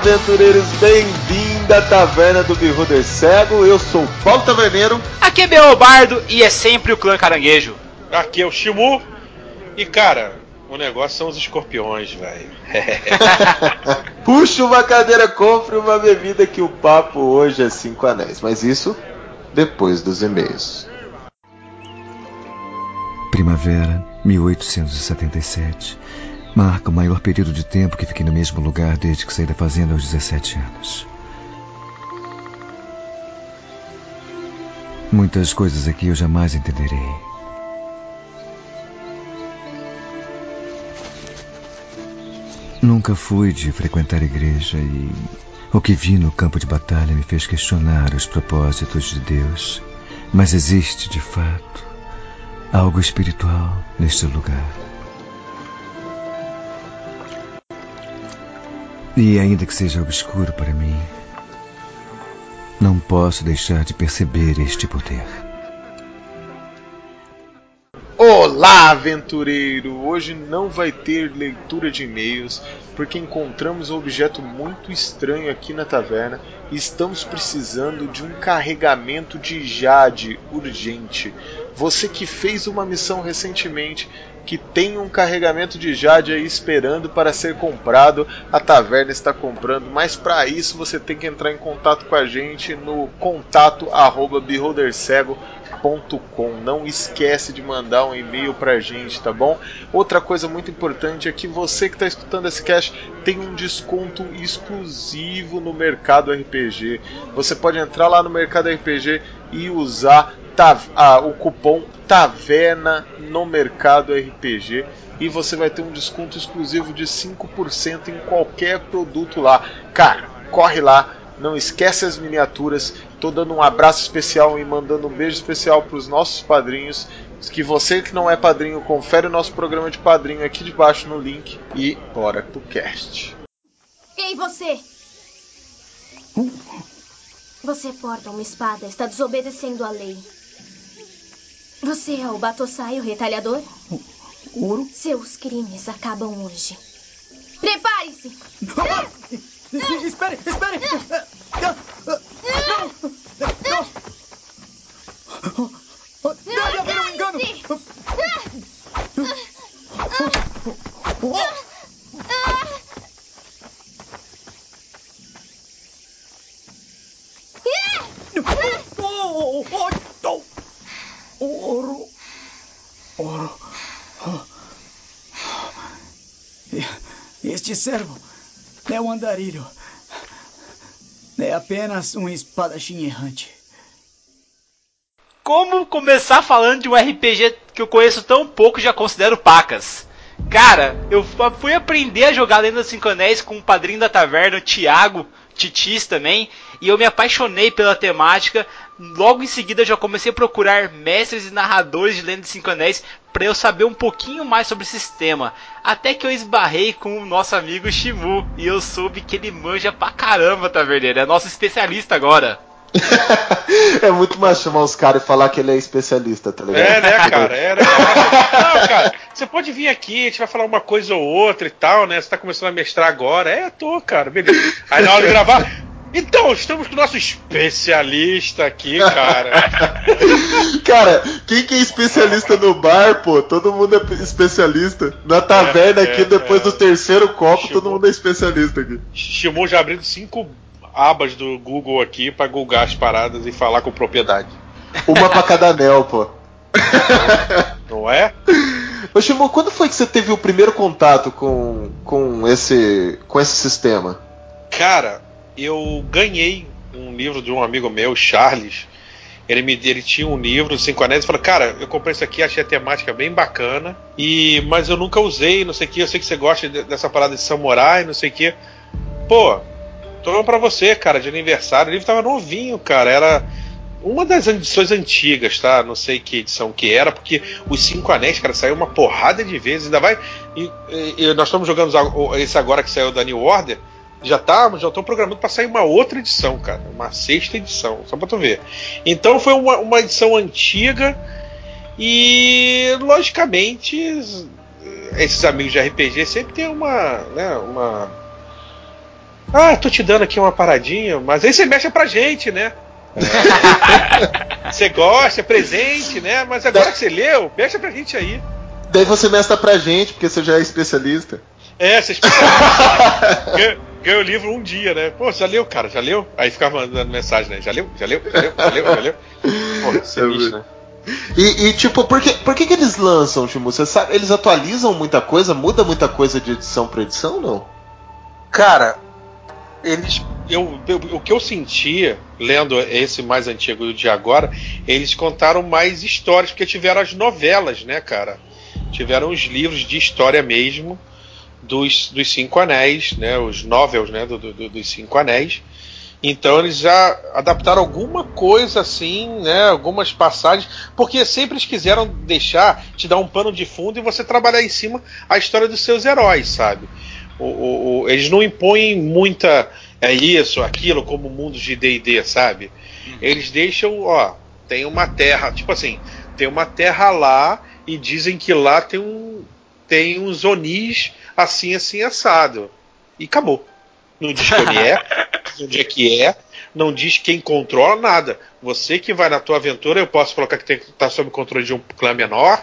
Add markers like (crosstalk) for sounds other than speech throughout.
Aventureiros, bem-vindo à Taverna do Beholder Cego. Eu sou o Paulo Taverneiro. Aqui é Beobardo e é sempre o clã caranguejo. Aqui é o Shimu. E cara, o negócio são os escorpiões, velho. (laughs) Puxa uma cadeira, compre uma bebida que o papo hoje é 5 anéis. Mas isso depois dos e-mails. Primavera, 1877. Marca o maior período de tempo que fiquei no mesmo lugar desde que saí da fazenda aos 17 anos. Muitas coisas aqui eu jamais entenderei. Nunca fui de frequentar igreja e o que vi no campo de batalha me fez questionar os propósitos de Deus. Mas existe, de fato, algo espiritual neste lugar. E ainda que seja obscuro para mim, não posso deixar de perceber este poder. Olá, aventureiro! Hoje não vai ter leitura de e-mails porque encontramos um objeto muito estranho aqui na taverna e estamos precisando de um carregamento de jade urgente. Você que fez uma missão recentemente que tem um carregamento de jade aí esperando para ser comprado, a taverna está comprando, mas para isso você tem que entrar em contato com a gente no contato arroba beholdercego.com não esquece de mandar um e-mail pra gente, tá bom? Outra coisa muito importante é que você que está escutando esse cast tem um desconto exclusivo no Mercado RPG. Você pode entrar lá no Mercado RPG e usar ah, o cupom Taverna no Mercado RPG e você vai ter um desconto exclusivo de 5% em qualquer produto lá. Cara, corre lá, não esquece as miniaturas. Tô dando um abraço especial e mandando um beijo especial para os nossos padrinhos. Que você que não é padrinho, confere o nosso programa de padrinho aqui debaixo no link e bora pro cast. Ei, você! Você porta uma espada, está desobedecendo a lei. Você é o Batossai, o retalhador? Ouro? Seus crimes acabam hoje. Prepare-se! Espere, espere! Não! Não! Deve haver um engano! Ouro! Este servo é um andarilho. É apenas um espadachim errante. Como começar falando de um RPG que eu conheço tão pouco já considero pacas? Cara, eu fui aprender a jogar Lenda dos Cinco Anéis com o padrinho da taverna, o Thiago, Titis também, e eu me apaixonei pela temática. Logo em seguida já comecei a procurar mestres e narradores de Lenda dos Cinco Anéis para eu saber um pouquinho mais sobre o sistema. Até que eu esbarrei com o nosso amigo Shimu e eu soube que ele manja pra caramba, taverneiro. É nosso especialista agora. (laughs) é muito mais chamar os caras e falar que ele é especialista, tá ligado? É, né, (laughs) cara? É, né? Não, cara, você pode vir aqui, a gente vai falar uma coisa ou outra e tal, né? Você tá começando a mestrar agora. É, tô, cara, beleza. Aí na hora de gravar. Então, estamos com o nosso especialista aqui, cara. (laughs) cara, quem que é especialista no bar, pô? Todo mundo é especialista. Na taverna é, aqui, é, depois é. do terceiro copo, Shimu, todo mundo é especialista aqui. Shimu já abrindo cinco abas do Google aqui para googar as paradas e falar com propriedade. Uma pra cada anel, pô. Não é? Ô Shimu, quando foi que você teve o primeiro contato com, com, esse, com esse sistema? Cara, eu ganhei um livro de um amigo meu, Charles. Ele, me, ele tinha um livro, Cinco Anéis, e falou: Cara, eu comprei isso aqui, achei a temática bem bacana, e mas eu nunca usei, não sei o que. Eu sei que você gosta de, dessa parada de samurai, não sei o que. Pô, Tô pra você, cara, de aniversário. O livro tava novinho, cara. Era uma das edições antigas, tá? Não sei que edição que era, porque os Cinco Anéis, cara, saiu uma porrada de vezes. Ainda vai. E, e, nós estamos jogando esse agora que saiu da New Order. Já tá, já estão programando para sair uma outra edição, cara. Uma sexta edição, só pra tu ver. Então foi uma, uma edição antiga. E logicamente, esses amigos de RPG sempre tem uma, né, uma Ah, tô te dando aqui uma paradinha, mas aí você mexe pra gente, né? (laughs) você gosta, é presente, né? Mas agora que você leu, mexe pra gente aí. Daí você mestra pra gente, porque você já é especialista. É, você é especialista. (laughs) ganha o livro um dia, né? Pô, já leu, cara, já leu? Aí ficava mandando mensagem, né? Já leu? Já leu? Já leu? Já leu? Já leu? (laughs) Pô, você é bicho, né? E, e, tipo, por, que, por que, que eles lançam, Timu? Você sabe, eles atualizam muita coisa, muda muita coisa de edição pra edição, não? Cara, eles. Eu, eu, o que eu sentia, lendo esse mais antigo de agora, eles contaram mais histórias, porque tiveram as novelas, né, cara? Tiveram os livros de história mesmo dos, dos Cinco Anéis, né? Os novels, né? Do, do, dos Cinco Anéis. Então eles já adaptaram alguma coisa assim, né? Algumas passagens, porque sempre eles quiseram deixar, te dar um pano de fundo e você trabalhar em cima a história dos seus heróis, sabe? O, o, o, eles não impõem muita é isso, aquilo, como mundos de D&D, sabe? Uhum. Eles deixam, ó, tem uma terra, tipo assim, tem uma terra lá e dizem que lá tem um tem uns onis assim, assim, assado. E acabou. Não diz onde é, (laughs) onde é que é, não diz quem controla nada. Você que vai na tua aventura, eu posso colocar que está sob controle de um clã menor.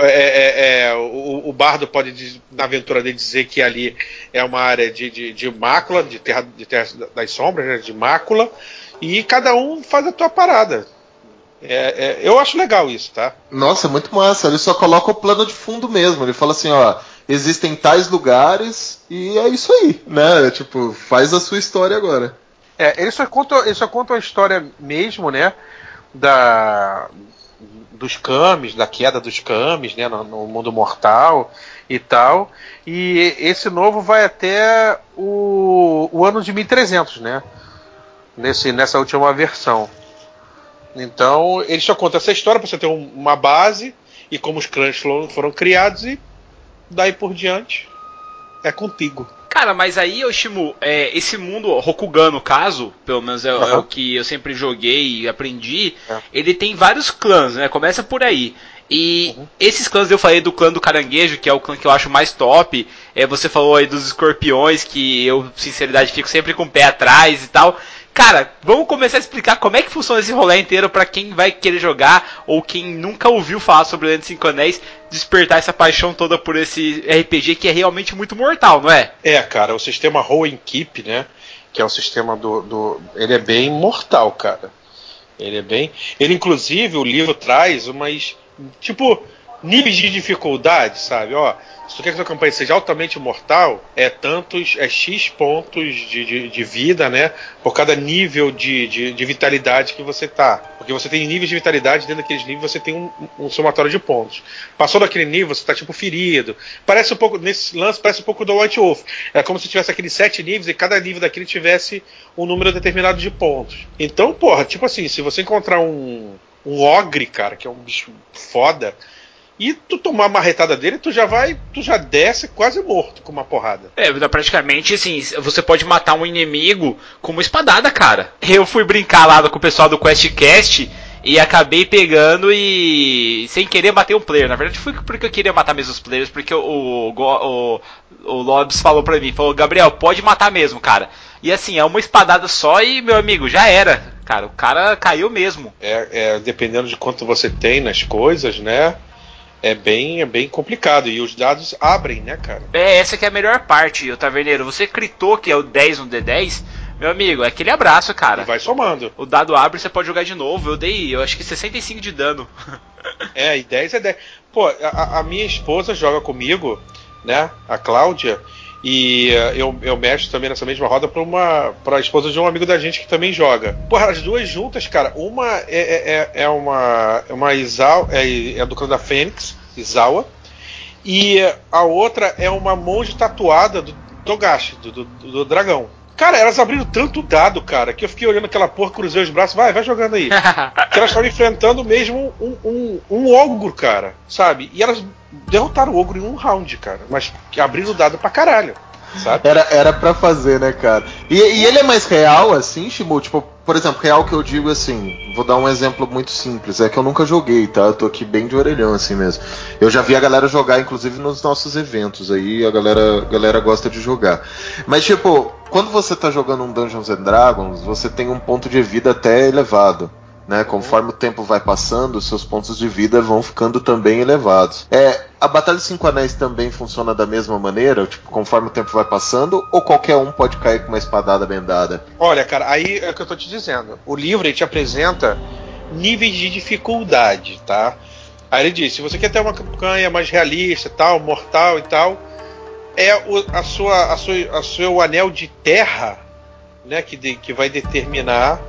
É, é, é, o, o, bardo pode, na aventura dele, dizer que ali é uma área de, de, de mácula, de terra, de terra das sombras, né, de mácula. E cada um faz a tua parada. É, é, eu acho legal isso, tá? Nossa, muito massa. Ele só coloca o plano de fundo mesmo. Ele fala assim, ó, existem tais lugares e é isso aí, né? Tipo, faz a sua história agora. É, ele só conta, ele só conta a história mesmo, né? Da dos Kamis, da queda dos Kamis, né, no, no, mundo mortal e tal. E esse novo vai até o, o ano de 1300, né? Nesse, nessa última versão. Então, ele só conta essa história para você ter um, uma base e como os clãs foram criados e daí por diante é contigo. Cara, mas aí, Oshimu, é, esse mundo, Rokugan no caso, pelo menos é, uhum. é, o que eu sempre joguei e aprendi, é. ele tem vários clãs, né? Começa por aí. E uhum. esses clãs, eu falei do clã do caranguejo, que é o clã que eu acho mais top. É, você falou aí dos escorpiões, que eu, sinceridade, fico sempre com o pé atrás e tal. Cara, vamos começar a explicar como é que funciona esse rolê inteiro para quem vai querer jogar ou quem nunca ouviu falar sobre Legend 5 Anéis, despertar essa paixão toda por esse RPG que é realmente muito mortal, não é? É, cara, o sistema Roll Keep, né? Que é o sistema do, do. Ele é bem mortal, cara. Ele é bem. Ele, inclusive, o livro traz umas. Tipo, níveis de dificuldade, sabe? Ó, se tu quer que tua campanha seja altamente mortal, é tantos, é X pontos de, de, de vida, né? Por cada nível de, de, de, vitalidade que você tá. Porque você tem níveis de vitalidade, dentro daqueles níveis você tem um, um somatório de pontos. Passou daquele nível, você tá tipo ferido. Parece um pouco, nesse lance, parece um pouco do White Wolf. É como se tivesse aqueles sete níveis e cada nível daquele tivesse um número determinado de pontos. Então, porra, tipo assim, se você encontrar um, um ogre, cara, que é um bicho foda e tu tomar uma marretada dele, tu já vai, tu já desce quase morto com uma porrada. É, praticamente assim, você pode matar um inimigo com uma espadada, cara. Eu fui brincar lá com o pessoal do QuestCast e acabei pegando e sem querer matei um player. Na verdade foi porque eu queria matar mesmo os players, porque o, o, o, o Lobs falou pra mim, falou, Gabriel, pode matar mesmo, cara. E assim, é uma espadada só e, meu amigo, já era. Cara, o cara caiu mesmo. É, é dependendo de quanto você tem nas coisas, né? É bem, é bem complicado. E os dados abrem, né, cara? É, essa que é a melhor parte, o Taverneiro. Você critou que é o 10 no D10, meu amigo, é aquele abraço, cara. E vai somando. O dado abre você pode jogar de novo. Eu dei, eu acho que 65 de dano. (laughs) é, e 10 é 10. Pô, a, a minha esposa joga comigo, né? A Cláudia. E uh, eu, eu mexo também nessa mesma roda pra, uma, pra esposa de um amigo da gente que também joga. Porra, as duas juntas, cara, uma é, é, é, é uma, é uma Isao, é, é do clã da Fênix, Isawa, e a outra é uma monge tatuada do Togashi, do, do, do dragão. Cara, elas abriram tanto dado, cara, que eu fiquei olhando aquela porra, cruzei os braços, vai, vai jogando aí. (laughs) que elas estavam enfrentando mesmo um, um, um ogro, cara, sabe? E elas derrotaram o ogro em um round, cara. Mas abriram o dado pra caralho. Sabe? Era, era pra fazer, né, cara? E, e ele é mais real, assim, Shimu? Tipo, por exemplo, real que eu digo assim, vou dar um exemplo muito simples, é que eu nunca joguei, tá? Eu tô aqui bem de orelhão assim mesmo. Eu já vi a galera jogar, inclusive nos nossos eventos aí, a galera, a galera gosta de jogar. Mas tipo, quando você tá jogando um Dungeons and Dragons, você tem um ponto de vida até elevado. Né, conforme o tempo vai passando, seus pontos de vida vão ficando também elevados. É, a Batalha de Cinco Anéis também funciona da mesma maneira, tipo, conforme o tempo vai passando, ou qualquer um pode cair com uma espadada bendada? Olha, cara, aí é o que eu tô te dizendo. O livro ele te apresenta níveis de dificuldade, tá? Aí ele diz, se você quer ter uma campanha mais realista, tal, mortal e tal, é o, a sua, a sua, a seu anel de terra, né, que, de, que vai determinar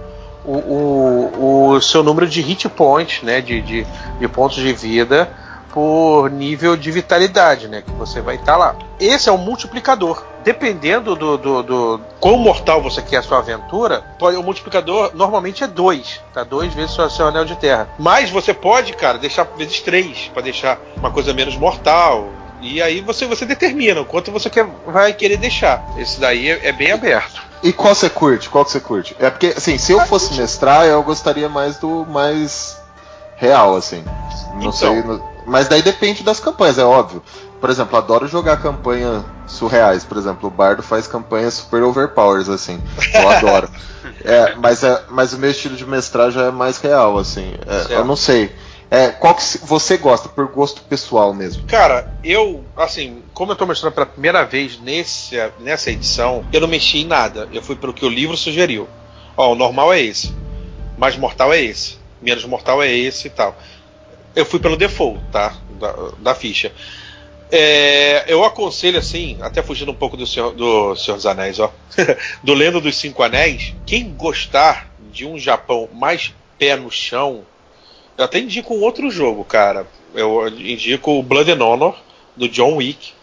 o, o, o, seu número de hit points, né, de, de, de, pontos de vida por nível de vitalidade, né, que você vai estar tá lá. Esse é um multiplicador. Dependendo do, do, do quão mortal você quer a sua aventura, pode, o multiplicador normalmente é 2, tá? Dois vezes o seu anel de terra. Mas você pode, cara, deixar vezes 3, para deixar uma coisa menos mortal, e aí você, você determina o quanto você quer, vai querer deixar. Esse daí é, é bem aberto. E qual você curte? Qual que você curte? É porque, assim, se eu fosse mestrar, eu gostaria mais do mais real, assim. Não então. sei. No... Mas daí depende das campanhas, é óbvio. Por exemplo, adoro jogar campanha surreais. Por exemplo, o Bardo faz campanhas super overpowers, assim. Eu adoro. (laughs) é, mas, é, mas o meu estilo de mestrar já é mais real, assim. É, eu não sei. É, qual que você gosta, por gosto pessoal mesmo? Cara, eu, assim, como eu tô mostrando pela primeira vez nesse, nessa edição, eu não mexi em nada. Eu fui pelo que o livro sugeriu. Ó, o normal é esse. Mais mortal é esse. Menos mortal é esse e tal. Eu fui pelo default, tá? Da, da ficha. É, eu aconselho assim, até fugindo um pouco do Senhor, do Senhor dos Anéis, ó, (laughs) do Lendo dos Cinco Anéis, quem gostar de um Japão mais pé no chão, eu até indico um outro jogo, cara. Eu indico o Blood and Honor, do John Wick.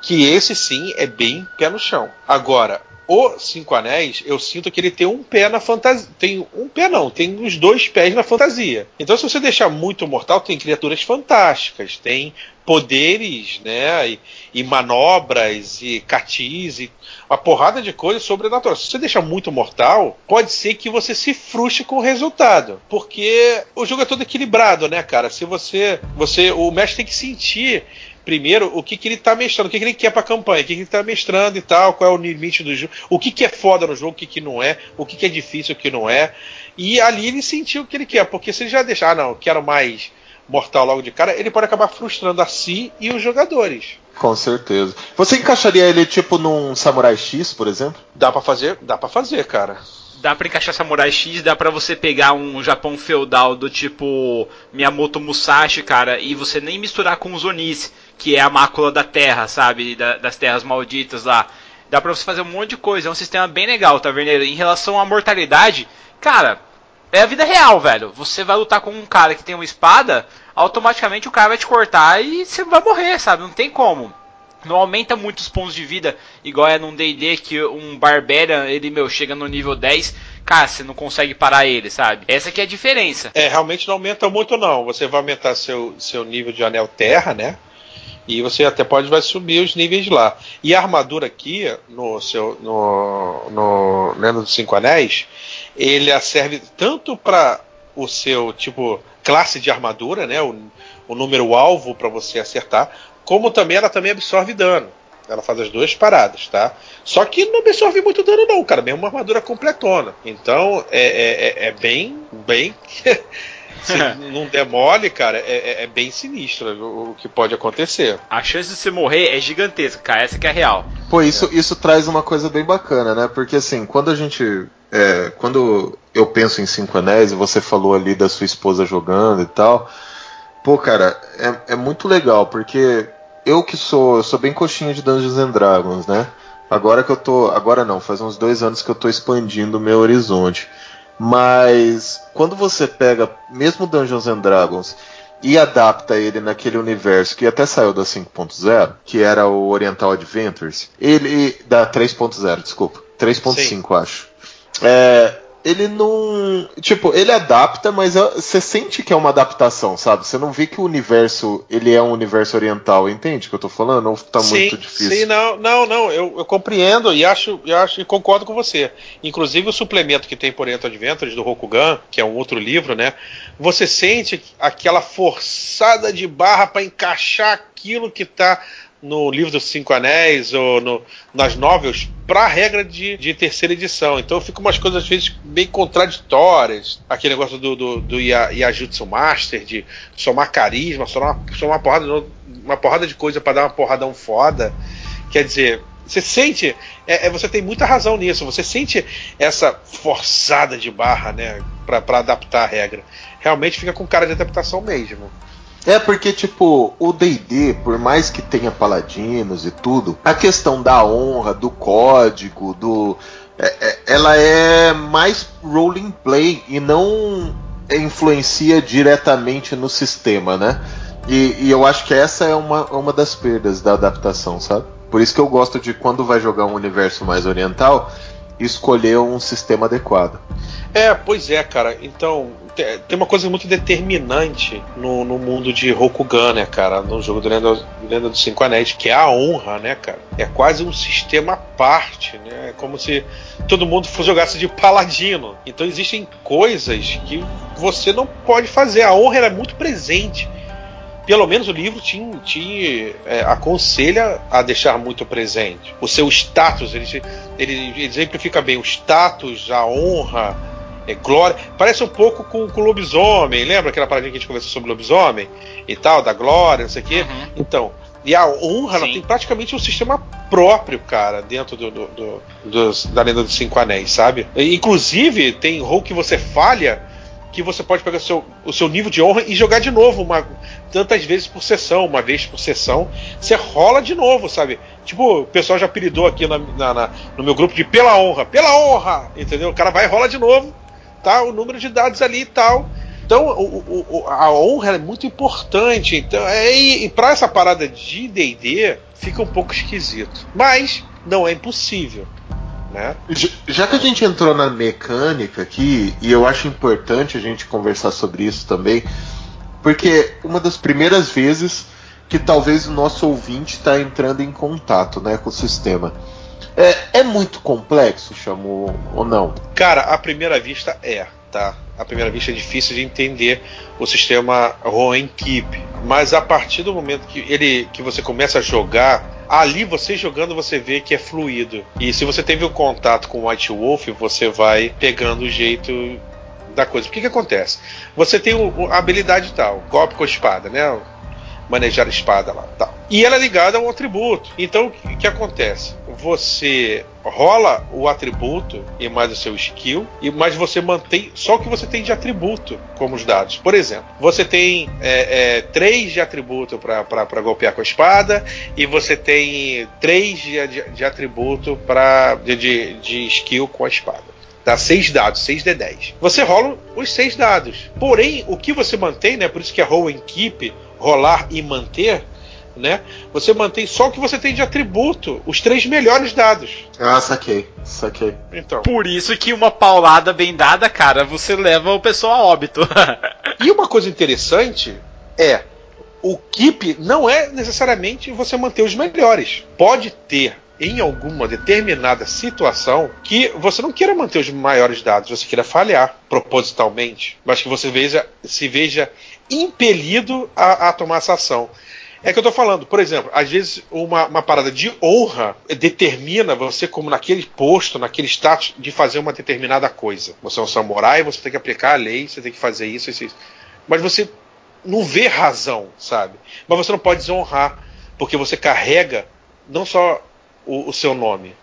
Que esse sim é bem pé no chão. Agora, o Cinco Anéis, eu sinto que ele tem um pé na fantasia. Tem um pé não, tem os dois pés na fantasia. Então, se você deixar muito mortal, tem criaturas fantásticas, tem poderes, né? E, e manobras e catis e uma porrada de coisas sobrenaturais. Se você deixar muito mortal, pode ser que você se frustre com o resultado, porque o jogo é todo equilibrado, né, cara? Se você, você, o mestre tem que sentir primeiro o que, que ele está mestrando, o que, que ele quer para a campanha, o que, que ele está mestrando e tal, qual é o limite do jogo, o que, que é foda no jogo, o que, que não é, o que, que é difícil, o que não é. E ali ele sentiu o que ele quer, porque se ele já deixar, ah, não, quero mais mortal logo de cara, ele pode acabar frustrando a si e os jogadores. Com certeza. Você encaixaria ele tipo num Samurai X, por exemplo? Dá para fazer, dá para fazer, cara dá pra encaixar Samurai X, dá pra você pegar um Japão feudal do tipo Miyamoto Musashi, cara, e você nem misturar com os Onis, que é a mácula da terra, sabe? Da, das terras malditas lá. Dá pra você fazer um monte de coisa, é um sistema bem legal, Taverneiro. Em relação à mortalidade, cara, é a vida real, velho. Você vai lutar com um cara que tem uma espada, automaticamente o cara vai te cortar e você vai morrer, sabe? Não tem como. Não aumenta muito os pontos de vida, igual é num D&D que um Barbarian, ele, meu, chega no nível 10, cara, você não consegue parar ele, sabe? Essa que é a diferença. É, realmente não aumenta muito não. Você vai aumentar seu, seu nível de anel terra, né? E você até pode vai subir os níveis lá. E a armadura aqui, no seu no, no Lendo dos Cinco Anéis, ele serve tanto para o seu tipo classe de armadura, né? O, o número alvo para você acertar, como também ela também absorve dano. Ela faz as duas paradas, tá? Só que não absorve muito dano, não, cara. Mesmo uma armadura completona. Então é, é, é, é bem. bem. (laughs) Se (laughs) não demole, cara, é, é, é, bem sinistro o, o, que pode acontecer. A chance de você morrer é gigantesca, cara. Essa que é a real. Pô, isso, isso traz uma coisa bem bacana, né? Porque assim, quando a gente. É, quando eu penso em Cinco Anéis, e você falou ali da sua esposa jogando e tal. Pô, cara, é, é muito legal, porque eu que sou, sou bem coxinha de Dungeons and Dragons, né? Agora que eu tô. Agora não, faz uns dois anos que eu tô expandindo o meu horizonte. Mas quando você pega mesmo Dungeons and Dragons e adapta ele naquele universo que até saiu da 5.0, que era o Oriental Adventures, ele. da 3.0, desculpa. 3.5, acho. É, ele não. Tipo, ele adapta, mas você sente que é uma adaptação, sabe? Você não vê que o universo ele é um universo oriental, entende o que eu tô falando? Ou tá sim, muito difícil? Sim, não, não, não. Eu, eu compreendo e acho, e acho e concordo com você. Inclusive o suplemento que tem por Oriental Adventures do Rokugan, que é um outro livro, né? Você sente aquela forçada de barra para encaixar aquilo que tá no livro dos Cinco Anéis ou no, nas novels para a regra de, de, terceira edição. Então fica umas coisas às vezes bem contraditórias. Aquele negócio do, do, do Yajutsu Master, de somar carisma, somar, somar uma, porrada, uma porrada de coisa para dar uma porradão foda. Quer dizer, você sente, é, é, você tem muita razão nisso, você sente essa forçada de barra, né, para adaptar a regra. Realmente fica com cara de adaptação mesmo. É porque, tipo, o DD, por mais que tenha paladinos e tudo, a questão da honra, do código, do. É, é, ela é mais rolling play e não influencia diretamente no sistema, né? E, e, eu acho que essa é uma, uma das perdas da adaptação, sabe? Por isso que eu gosto de quando vai jogar um universo mais oriental, escolher um sistema adequado. É, pois é, cara. Então, tem uma coisa muito determinante no, no mundo de Rokugan, né, cara? No jogo do Lenda, Lenda dos Cinco Anéis, que é a honra, né, cara? É quase um sistema à parte, né? É como se todo mundo jogasse de paladino. Então existem coisas que você não pode fazer. A honra é muito presente pelo menos o livro te, te é, aconselha a deixar muito presente. O seu status, ele, ele, ele exemplifica bem o status, a honra, é, glória. Parece um pouco com, o lobisomem. Lembra aquela paradinha que a gente conversou sobre lobisomem e tal, da glória, não sei o quê? Uhum. Então. E a honra, ela tem praticamente um sistema próprio, cara, dentro do, do, do dos, da lenda dos Cinco Anéis, sabe? E, inclusive, tem rol que você falha que você pode pegar o seu, o seu nível de honra e jogar de novo, uma, tantas vezes por sessão, uma vez por sessão, você rola de novo, sabe? Tipo, o pessoal já apelidou aqui na, na, na, no meu grupo de pela honra, pela honra, entendeu? O cara vai e rola de novo, tá? O número de dados ali e tal. Então, o, o, a honra é muito importante. Então, é, e, para essa parada de DD, fica um pouco esquisito. Mas não é impossível. Né? Já que a gente entrou na mecânica aqui, e eu acho importante a gente conversar sobre isso também, porque uma das primeiras vezes que talvez o nosso ouvinte está entrando em contato né, com o sistema. É, é muito complexo, chamou ou não? Cara, à primeira vista é, tá? À primeira vista é difícil de entender o sistema Rowan Keep, mas a partir do momento que ele que você começa a jogar, ali você jogando você vê que é fluido. E se você teve um contato com o White Wolf, você vai pegando o jeito da coisa. O que que acontece? Você tem o, a habilidade tal, golpe com espada, né? Manejar a espada lá. Tal. E ela é ligada a um atributo. Então o que acontece? Você rola o atributo e mais o seu skill, e mas você mantém só o que você tem de atributo como os dados. Por exemplo, você tem é, é, três de atributo para golpear com a espada, e você tem três de, de, de atributo para de, de, de skill com a espada dá seis dados, 6 de 10. Você rola os seis dados. Porém, o que você mantém, né? Por isso que é roll and keep, rolar e manter, né? Você mantém só o que você tem de atributo, os três melhores dados. Ah, saquei, saquei. Então. Por isso que uma paulada bem dada, cara, você leva o pessoal a óbito. (laughs) e uma coisa interessante é o keep não é necessariamente você manter os melhores. Pode ter em alguma determinada situação que você não queira manter os maiores dados, você queira falhar propositalmente, mas que você veja, se veja impelido a, a tomar essa ação. É que eu tô falando, por exemplo, às vezes uma, uma, parada de honra determina você, como naquele posto, naquele status, de fazer uma determinada coisa. Você é um samurai, você tem que aplicar a lei, você tem que fazer isso, isso, isso. Mas você não vê razão, sabe? Mas você não pode desonrar, porque você carrega não só o, o seu nome,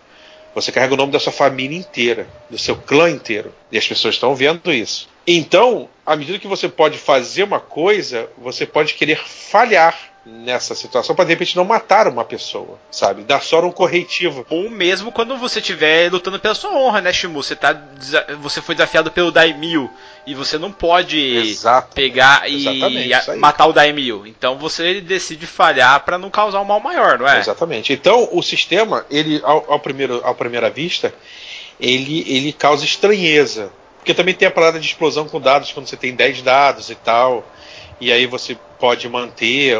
você carrega o nome da sua família inteira, do seu clã inteiro. E as pessoas estão vendo isso. Então, à medida que você pode fazer uma coisa, você pode querer falhar nessa situação para de repente não matar uma pessoa, sabe? Dar só um corretivo. Ou mesmo quando você estiver lutando pela sua honra, né, Shimu? Você tá você foi desafiado pelo Daimyo e você não pode Exato. pegar e matar o Daimyo. Então você decide falhar para não causar um mal maior, não é? Exatamente. Então o sistema, ele ao, ao primeiro à primeira vista, ele ele causa estranheza Porque também tem a parada de explosão com dados quando você tem 10 dados e tal. E aí você pode manter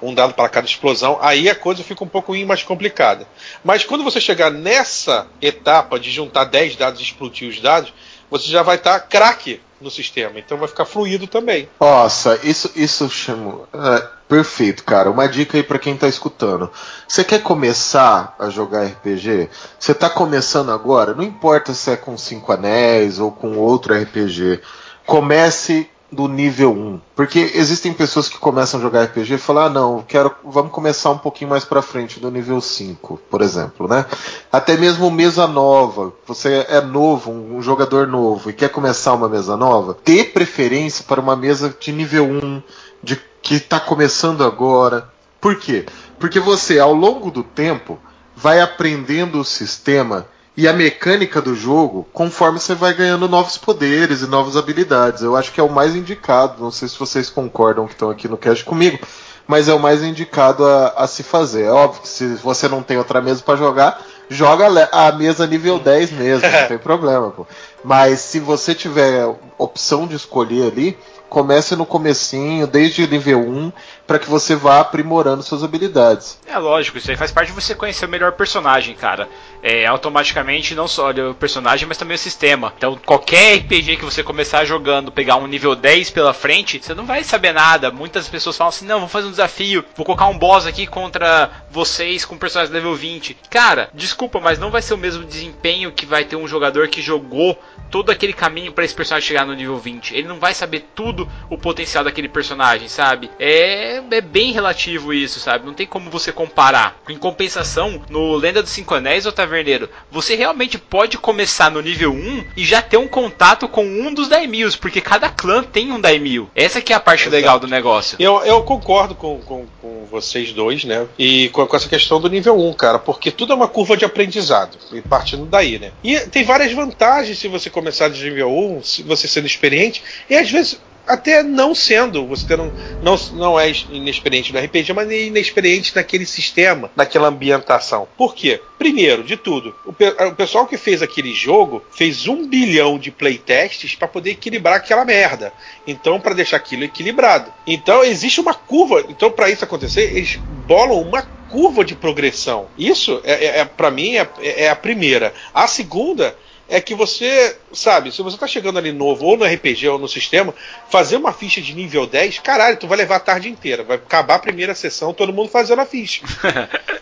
um dado para cada explosão. Aí a coisa fica um pouco mais complicada. Mas quando você chegar nessa etapa de juntar 10 dados e explodir os dados, você já vai estar tá craque no sistema. Então vai ficar fluido também. Nossa, isso, isso chamo. É, perfeito, cara. Uma dica aí para quem tá escutando. Você quer começar a jogar RPG? Você tá começando agora? Não importa se é com 5 anéis ou com outro RPG. Comece do nível 1. Porque existem pessoas que começam a jogar RPG e falam: "Ah, não, quero, vamos começar um pouquinho mais para frente do nível 5", por exemplo, né? Até mesmo mesa nova. Você é novo, um jogador novo e quer começar uma mesa nova, dê preferência para uma mesa de nível 1, de que está começando agora. Por quê? Porque você, ao longo do tempo, vai aprendendo o sistema e a mecânica do jogo conforme você vai ganhando novos poderes e novas habilidades. Eu acho que é o mais indicado. Não sei se vocês concordam que estão aqui no cast comigo, mas é o mais indicado a, a se fazer. É óbvio que se você não tem outra mesa para jogar, joga a mesa nível 10 mesmo, não (laughs) tem problema, pô. Mas se você tiver opção de escolher ali, comece no comecinho, desde nível 1, para que você vá aprimorando suas habilidades. É lógico, isso aí faz parte de você conhecer o melhor personagem, cara. É, automaticamente não só o personagem, mas também o sistema. Então, qualquer RPG que você começar jogando, pegar um nível 10 pela frente, você não vai saber nada. Muitas pessoas falam assim: não, vou fazer um desafio, vou colocar um boss aqui contra vocês com personagem level 20. Cara, desculpa, mas não vai ser o mesmo desempenho que vai ter um jogador que jogou todo aquele caminho para esse personagem chegar no nível 20. Ele não vai saber tudo o potencial daquele personagem, sabe? É é, bem relativo isso, sabe? Não tem como você comparar. Em compensação, no Lenda dos Cinco Anéis, ou Taverneiro, você realmente pode começar no nível 1 e já ter um contato com um dos daimios, porque cada clã tem um daimio. Essa que é a parte Exato. legal do negócio. Eu, eu concordo com, com, com, vocês dois, né? E com, com, essa questão do nível 1, cara, porque tudo é uma curva de aprendizado, e partindo daí, né? E tem várias vantagens se você começar de nível 1, se você sendo experiente, e às vezes até não sendo, você não, não, não é inexperiente no RPG, mas é inexperiente naquele sistema, naquela ambientação. Por quê? Primeiro, de tudo, o, pe o pessoal que fez aquele jogo fez um bilhão de playtests para poder equilibrar aquela merda. Então, para deixar aquilo equilibrado. Então, existe uma curva. Então, para isso acontecer, eles bolam uma curva de progressão. Isso, é, é, é para mim, é, é a primeira. A segunda é que você, sabe, se você tá chegando ali novo, ou no RPG ou no sistema, fazer uma ficha de nível 10, caralho, tu vai levar a tarde inteira. Vai acabar a primeira sessão, todo mundo fazendo a ficha.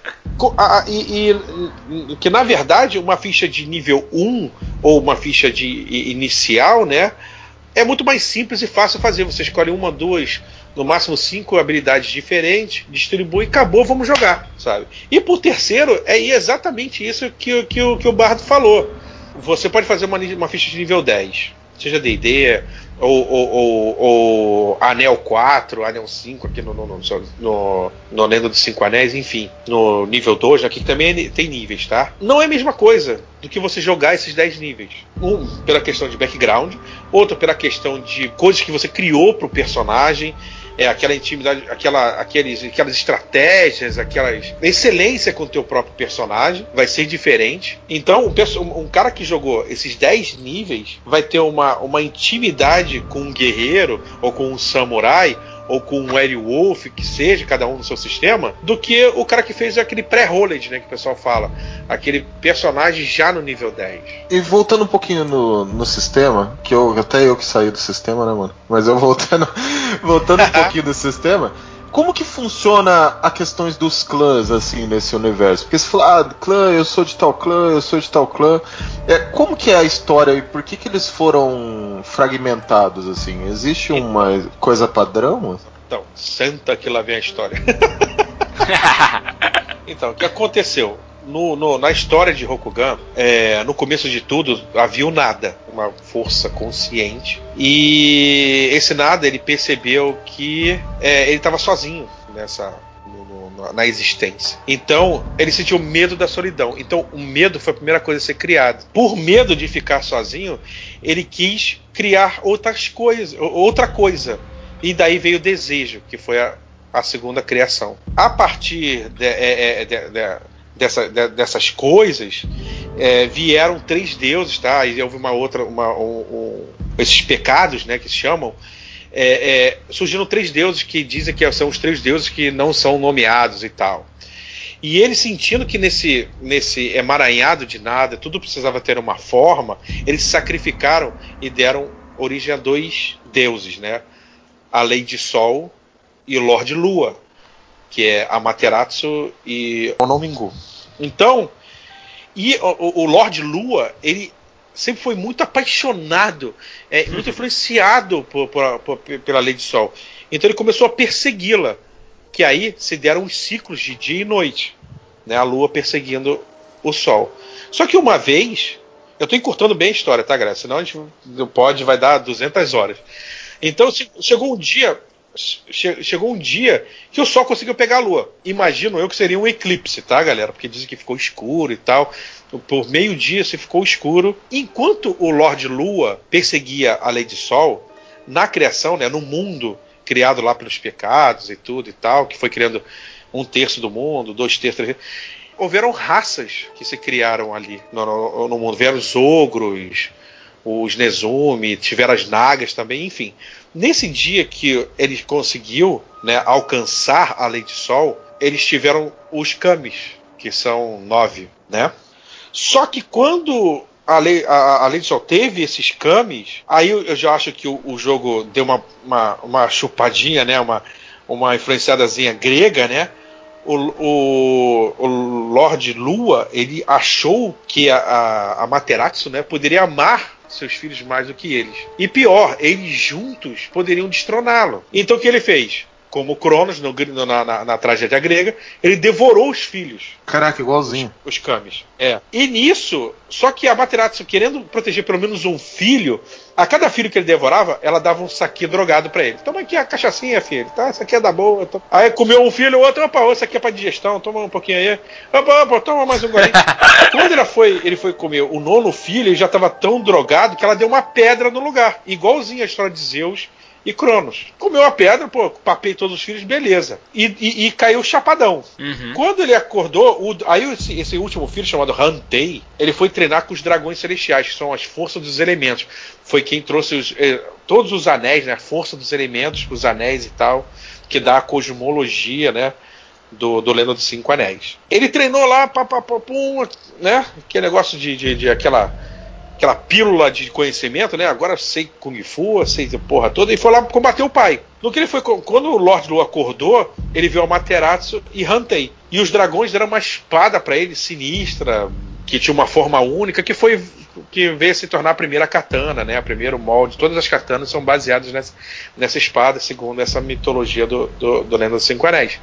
(laughs) e, e, que na verdade, uma ficha de nível 1 ou uma ficha de inicial, né? É muito mais simples e fácil fazer. Você escolhe uma, duas, no máximo cinco habilidades diferentes, distribui acabou, vamos jogar, sabe? E por terceiro, é exatamente isso que, que, que o Bardo falou você pode fazer uma, uma ficha de nível 10, seja DD ou, ou, ou, ou, Anel 4, Anel 5 aqui no, no, no, no, no Lenda dos 5 Anéis, enfim, no nível 2, aqui também tem níveis, tá? Não é a mesma coisa do que você jogar esses 10 níveis. Um, pela questão de background, outro pela questão de coisas que você criou pro personagem é, aquela intimidade, aquela, aqueles, aquelas estratégias, aquelas excelência com o teu próprio personagem, vai ser diferente. Então, um, um cara que jogou esses 10 níveis vai ter uma, uma intimidade com um guerreiro ou com um samurai ou com um Wolf, que seja, cada um no seu sistema, do que o cara que fez aquele pré-rolled, né, que o pessoal fala. Aquele personagem já no nível 10. E voltando um pouquinho no, no sistema, que eu até eu que saí do sistema, né, mano? Mas eu voltando, (laughs) voltando um (laughs) pouquinho do sistema, como que funciona a questões dos clãs, assim, nesse universo? Porque você fala, ah, clã, eu sou de tal clã, eu sou de tal clã. É, como que é a história e por que, que eles foram fragmentados, assim? Existe uma coisa padrão? Então, senta que lá vem a história. (laughs) então, o que aconteceu? No, no, na história de Rokugan, é, no começo de tudo, havia o nada, uma força consciente. E esse nada, ele percebeu que é, ele estava sozinho nessa, na existência. Então, ele sentiu medo da solidão. Então, o medo foi a primeira coisa a ser criada. Por medo de ficar sozinho, ele quis criar outras coisas, outra coisa. E daí veio o desejo, que foi a, a segunda criação. A partir de, é, é, de, de, dessa, dessas coisas, é, vieram três deuses, tá? E houve uma outra, uma, um, um, esses pecados, né, que se chamam. É, é, surgiram três deuses que dizem que são os três deuses que não são nomeados e tal. E eles sentindo que nesse, nesse emaranhado de nada, tudo precisava ter uma forma, eles se sacrificaram e deram origem a dois deuses, né? A Lei Sol e o Lorde Lua, que é Amaterasu e Onomingu. Então, e o, o Lorde Lua, ele sempre foi muito apaixonado, é, muito (laughs) influenciado por, por, por, pela Lei de Sol. Então ele começou a persegui-la que aí se deram os ciclos de dia e noite, né? A Lua perseguindo o Sol. Só que uma vez, eu estou encurtando bem a história, tá, Graça? Senão a gente pode, vai dar 200 horas. Então chegou um dia, chegou um dia que o Sol conseguiu pegar a Lua. Imagino eu que seria um eclipse, tá, galera? Porque dizem que ficou escuro e tal. Por meio dia se ficou escuro. Enquanto o Lorde Lua perseguia a Lei de Sol, na criação, né, no mundo criado lá pelos pecados e tudo e tal, que foi criando um terço do mundo, dois terços. Três... Houveram raças que se criaram ali no, no, no mundo. Vieram os ogros, os Nezumi, tiveram as Nagas também, enfim. Nesse dia que ele conseguiu né, alcançar a Lei de Sol, eles tiveram os Kamis, que são nove, né? Só que quando a lei, a, a lei de sol teve esses camis, aí eu, eu já acho que o, o jogo deu uma, uma, uma, chupadinha, né? Uma, uma influenciadazinha grega, né? O, o, o Lord Lua ele achou que a, a, a né, poderia amar seus filhos mais do que eles. E pior, eles juntos poderiam destroná-lo. Então o que ele fez? Como Cronos no, na, na, na, tragédia grega, ele devorou os filhos. Caraca, igualzinho. Os, os Kamis. É. E nisso, só que a Materatsu, querendo proteger pelo menos um filho, a cada filho que ele devorava, ela dava um saquinho drogado para ele. Toma aqui a cachaçinha, filho. Tá? Essa aqui é da boa. Tô... Aí comeu um filho, o outro, opa, essa aqui é pra digestão, toma um pouquinho aí. Opa, opa, toma mais um golinho. (laughs) Quando ele foi, ele foi comer o nono filho, ele já tava tão drogado que ela deu uma pedra no lugar. Igualzinho a história de Zeus e Cronos. Comeu a pedra, pô, papei todos os filhos, beleza. E, e, e caiu chapadão. Uhum. Quando ele acordou, o, aí esse, esse, último filho, chamado Hantei, ele foi treinar com os dragões celestiais, que são as forças dos elementos. Foi quem trouxe os, eh, todos os anéis, né? A força dos elementos, os anéis e tal, que dá a cosmologia, né? Do, do Lendo dos Cinco Anéis. Ele treinou lá, pá, pá, pá, pum, né? Aquele negócio de, de, de aquela aquela pílula de conhecimento, né? Agora sei Kung Fu, sei porra toda, e foi lá combater o pai. No que ele foi, quando o Lord Lu acordou, ele viu a Materatsu e Hantei. E os dragões deram uma espada para ele, sinistra, que tinha uma forma única, que foi que veio se tornar a primeira katana, né? A primeiro molde. Todas as katanas são baseadas nessa, nessa espada, segundo essa mitologia do, do, do Lenda dos Cinco Anéis.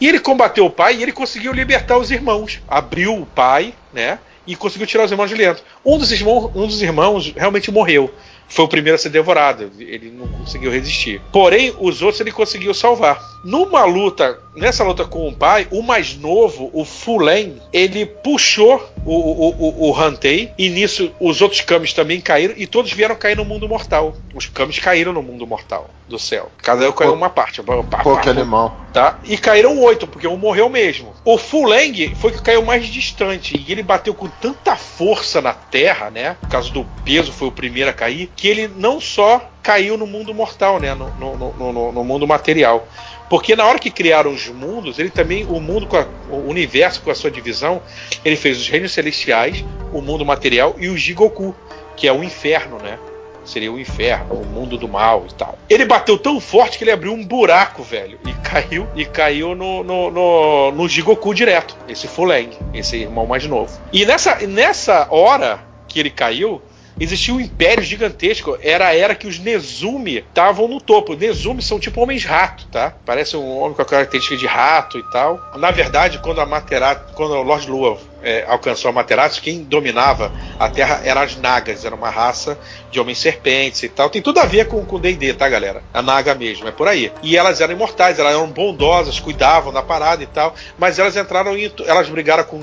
E ele combateu o pai e ele conseguiu libertar os irmãos. Abriu o pai, né? E conseguiu tirar os irmãos de Leandro. Um dos irmãos, um dos irmãos realmente morreu. Foi o primeiro a ser devorado. Ele não conseguiu resistir. Porém, os outros ele conseguiu salvar. Numa luta, nessa luta com o pai, o mais novo, o Fulen, ele puxou o, o, o, o Hantei, e nisso os outros Kamis também caíram, e todos vieram cair no mundo mortal. Os Kamis caíram no mundo mortal do céu. Cada um caiu uma parte. Pá, Pô, que animal. Tá? E caíram oito, porque um morreu mesmo. O Fuleng foi que caiu mais distante, e ele bateu com tanta força na terra, né? Por causa do peso, foi o primeiro a cair, que ele não só caiu no mundo mortal, né? no, no, no, no mundo material porque na hora que criaram os mundos, ele também, o mundo, a, o universo com a sua divisão, ele fez os reinos celestiais, o mundo material e o Jigoku, que é o inferno, né? Seria o inferno, o mundo do mal e tal. Ele bateu tão forte que ele abriu um buraco, velho, e caiu e caiu no, no, no, no Jigoku direto. Esse Fuleng, esse irmão mais novo. E nessa, nessa hora que ele caiu, existia um império gigantesco. Era a era que os Nezumi estavam no topo. Nezumi são tipo homens-rato, tá? Parece um homem com a característica de rato e tal. Na verdade, quando a Materat, quando o Lord Lua é, alcançou a Materatsu, quem dominava a Terra eram as Nagas, era uma raça de homens serpentes e tal. Tem tudo a ver com D&D, tá, galera? A Naga mesmo, é por aí. E elas eram imortais, elas eram bondosas, cuidavam da parada e tal, mas elas entraram em, elas brigaram com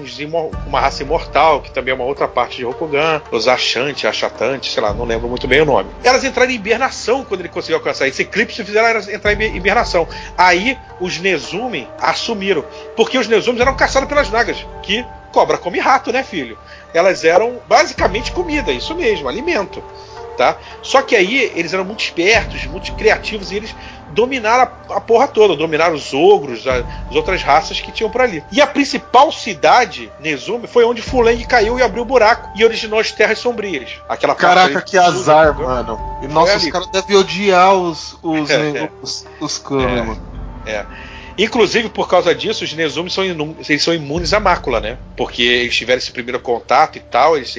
uma raça imortal, que também é uma outra parte de Rokugan, os Achantes, Achatantes, sei lá, não lembro muito bem o nome. Elas entraram em hibernação quando ele conseguiu alcançar esse eclipse, fizeram elas entrar em hibernação. Aí os Nezumi assumiram, porque os Nezumi eram caçados pelas Nagas, que cobra come rato, né, filho? Elas eram basicamente comida, isso mesmo, alimento. Tá? Só que aí eles eram muito espertos, muito criativos e eles dominaram a, a porra toda, dominaram os ogros, a, as outras raças que tinham por ali. E a principal cidade, Nezumi, foi onde Fuleng caiu e abriu o buraco e originou as Terras Sombrias. Aquela Caraca, que azar, mano. E nossa, os caras devem odiar os, os, (laughs) é, os, os, os é, mano. É. Inclusive, por causa disso, os Nezumi são, eles são imunes à mácula, né? Porque eles tiveram esse primeiro contato e tal, eles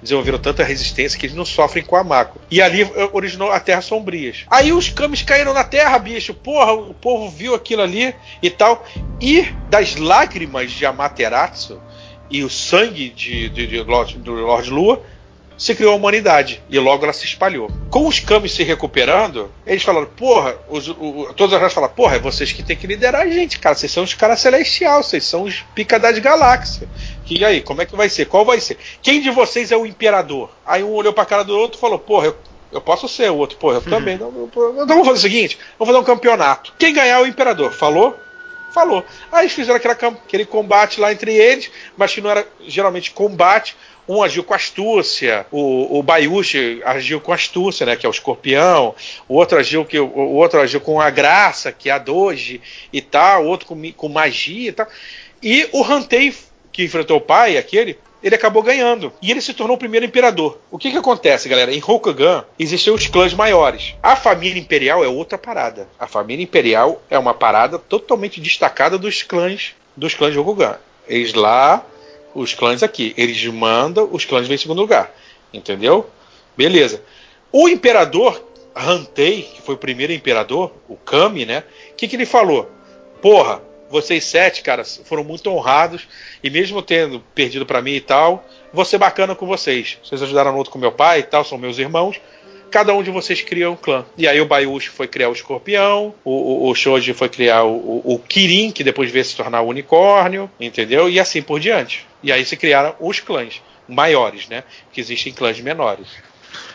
desenvolveram tanta resistência que eles não sofrem com a mácula. E ali eh, originou a Terra Sombrias. Aí os Kamis caíram na Terra, bicho. Porra, o povo viu aquilo ali e tal. E das lágrimas de Amaterasu e o sangue de, de, de Lord, do Lord Lua se criou a humanidade e logo ela se espalhou. Com os Kamis se recuperando, eles falaram: porra, os, o, todas as raças falaram: porra, é vocês que tem que liderar a gente, cara. Vocês são os caras celestiais, vocês são os pica das galáxias. E aí, como é que vai ser? Qual vai ser? Quem de vocês é o imperador? Aí um olhou pra cara do outro e falou: porra, eu, eu posso ser o outro, porra, eu uhum. também. Então, então vamos fazer o seguinte: vamos fazer um campeonato. Quem ganhar é o imperador. Falou? Falou. Aí eles fizeram aquela, aquele combate lá entre eles, mas que não era geralmente combate um agiu com astúcia, o, o Bayushi agiu com astúcia, né, que é o escorpião, o outro agiu, que, o, outro agiu com a graça, que é a doge e tal, o outro com, com magia e tal. E o Hantei, que enfrentou o pai, aquele, ele acabou ganhando. E ele se tornou o primeiro imperador. O que que acontece, galera? Em Rokugan existem os clãs maiores. A família imperial é outra parada. A família imperial é uma parada totalmente destacada dos clãs dos clãs de Rokugan. Eles lá os clãs aqui. Eles mandam, os clãs vêm em segundo lugar. Entendeu? Beleza. O imperador Hantei, que foi o primeiro imperador, o Kami, né? O que, que ele falou? Porra, vocês sete, caras, foram muito honrados. E mesmo tendo perdido para mim e tal, vou ser bacana com vocês. Vocês ajudaram outro com meu pai e tal, são meus irmãos cada um de vocês cria um clã. E aí o Bayushi foi criar o escorpião, o, o, o Shoji foi criar o, o, Kirin, que depois veio se tornar o unicórnio, entendeu? E assim por diante. E aí se criaram os clãs maiores, né? Que existem clãs menores.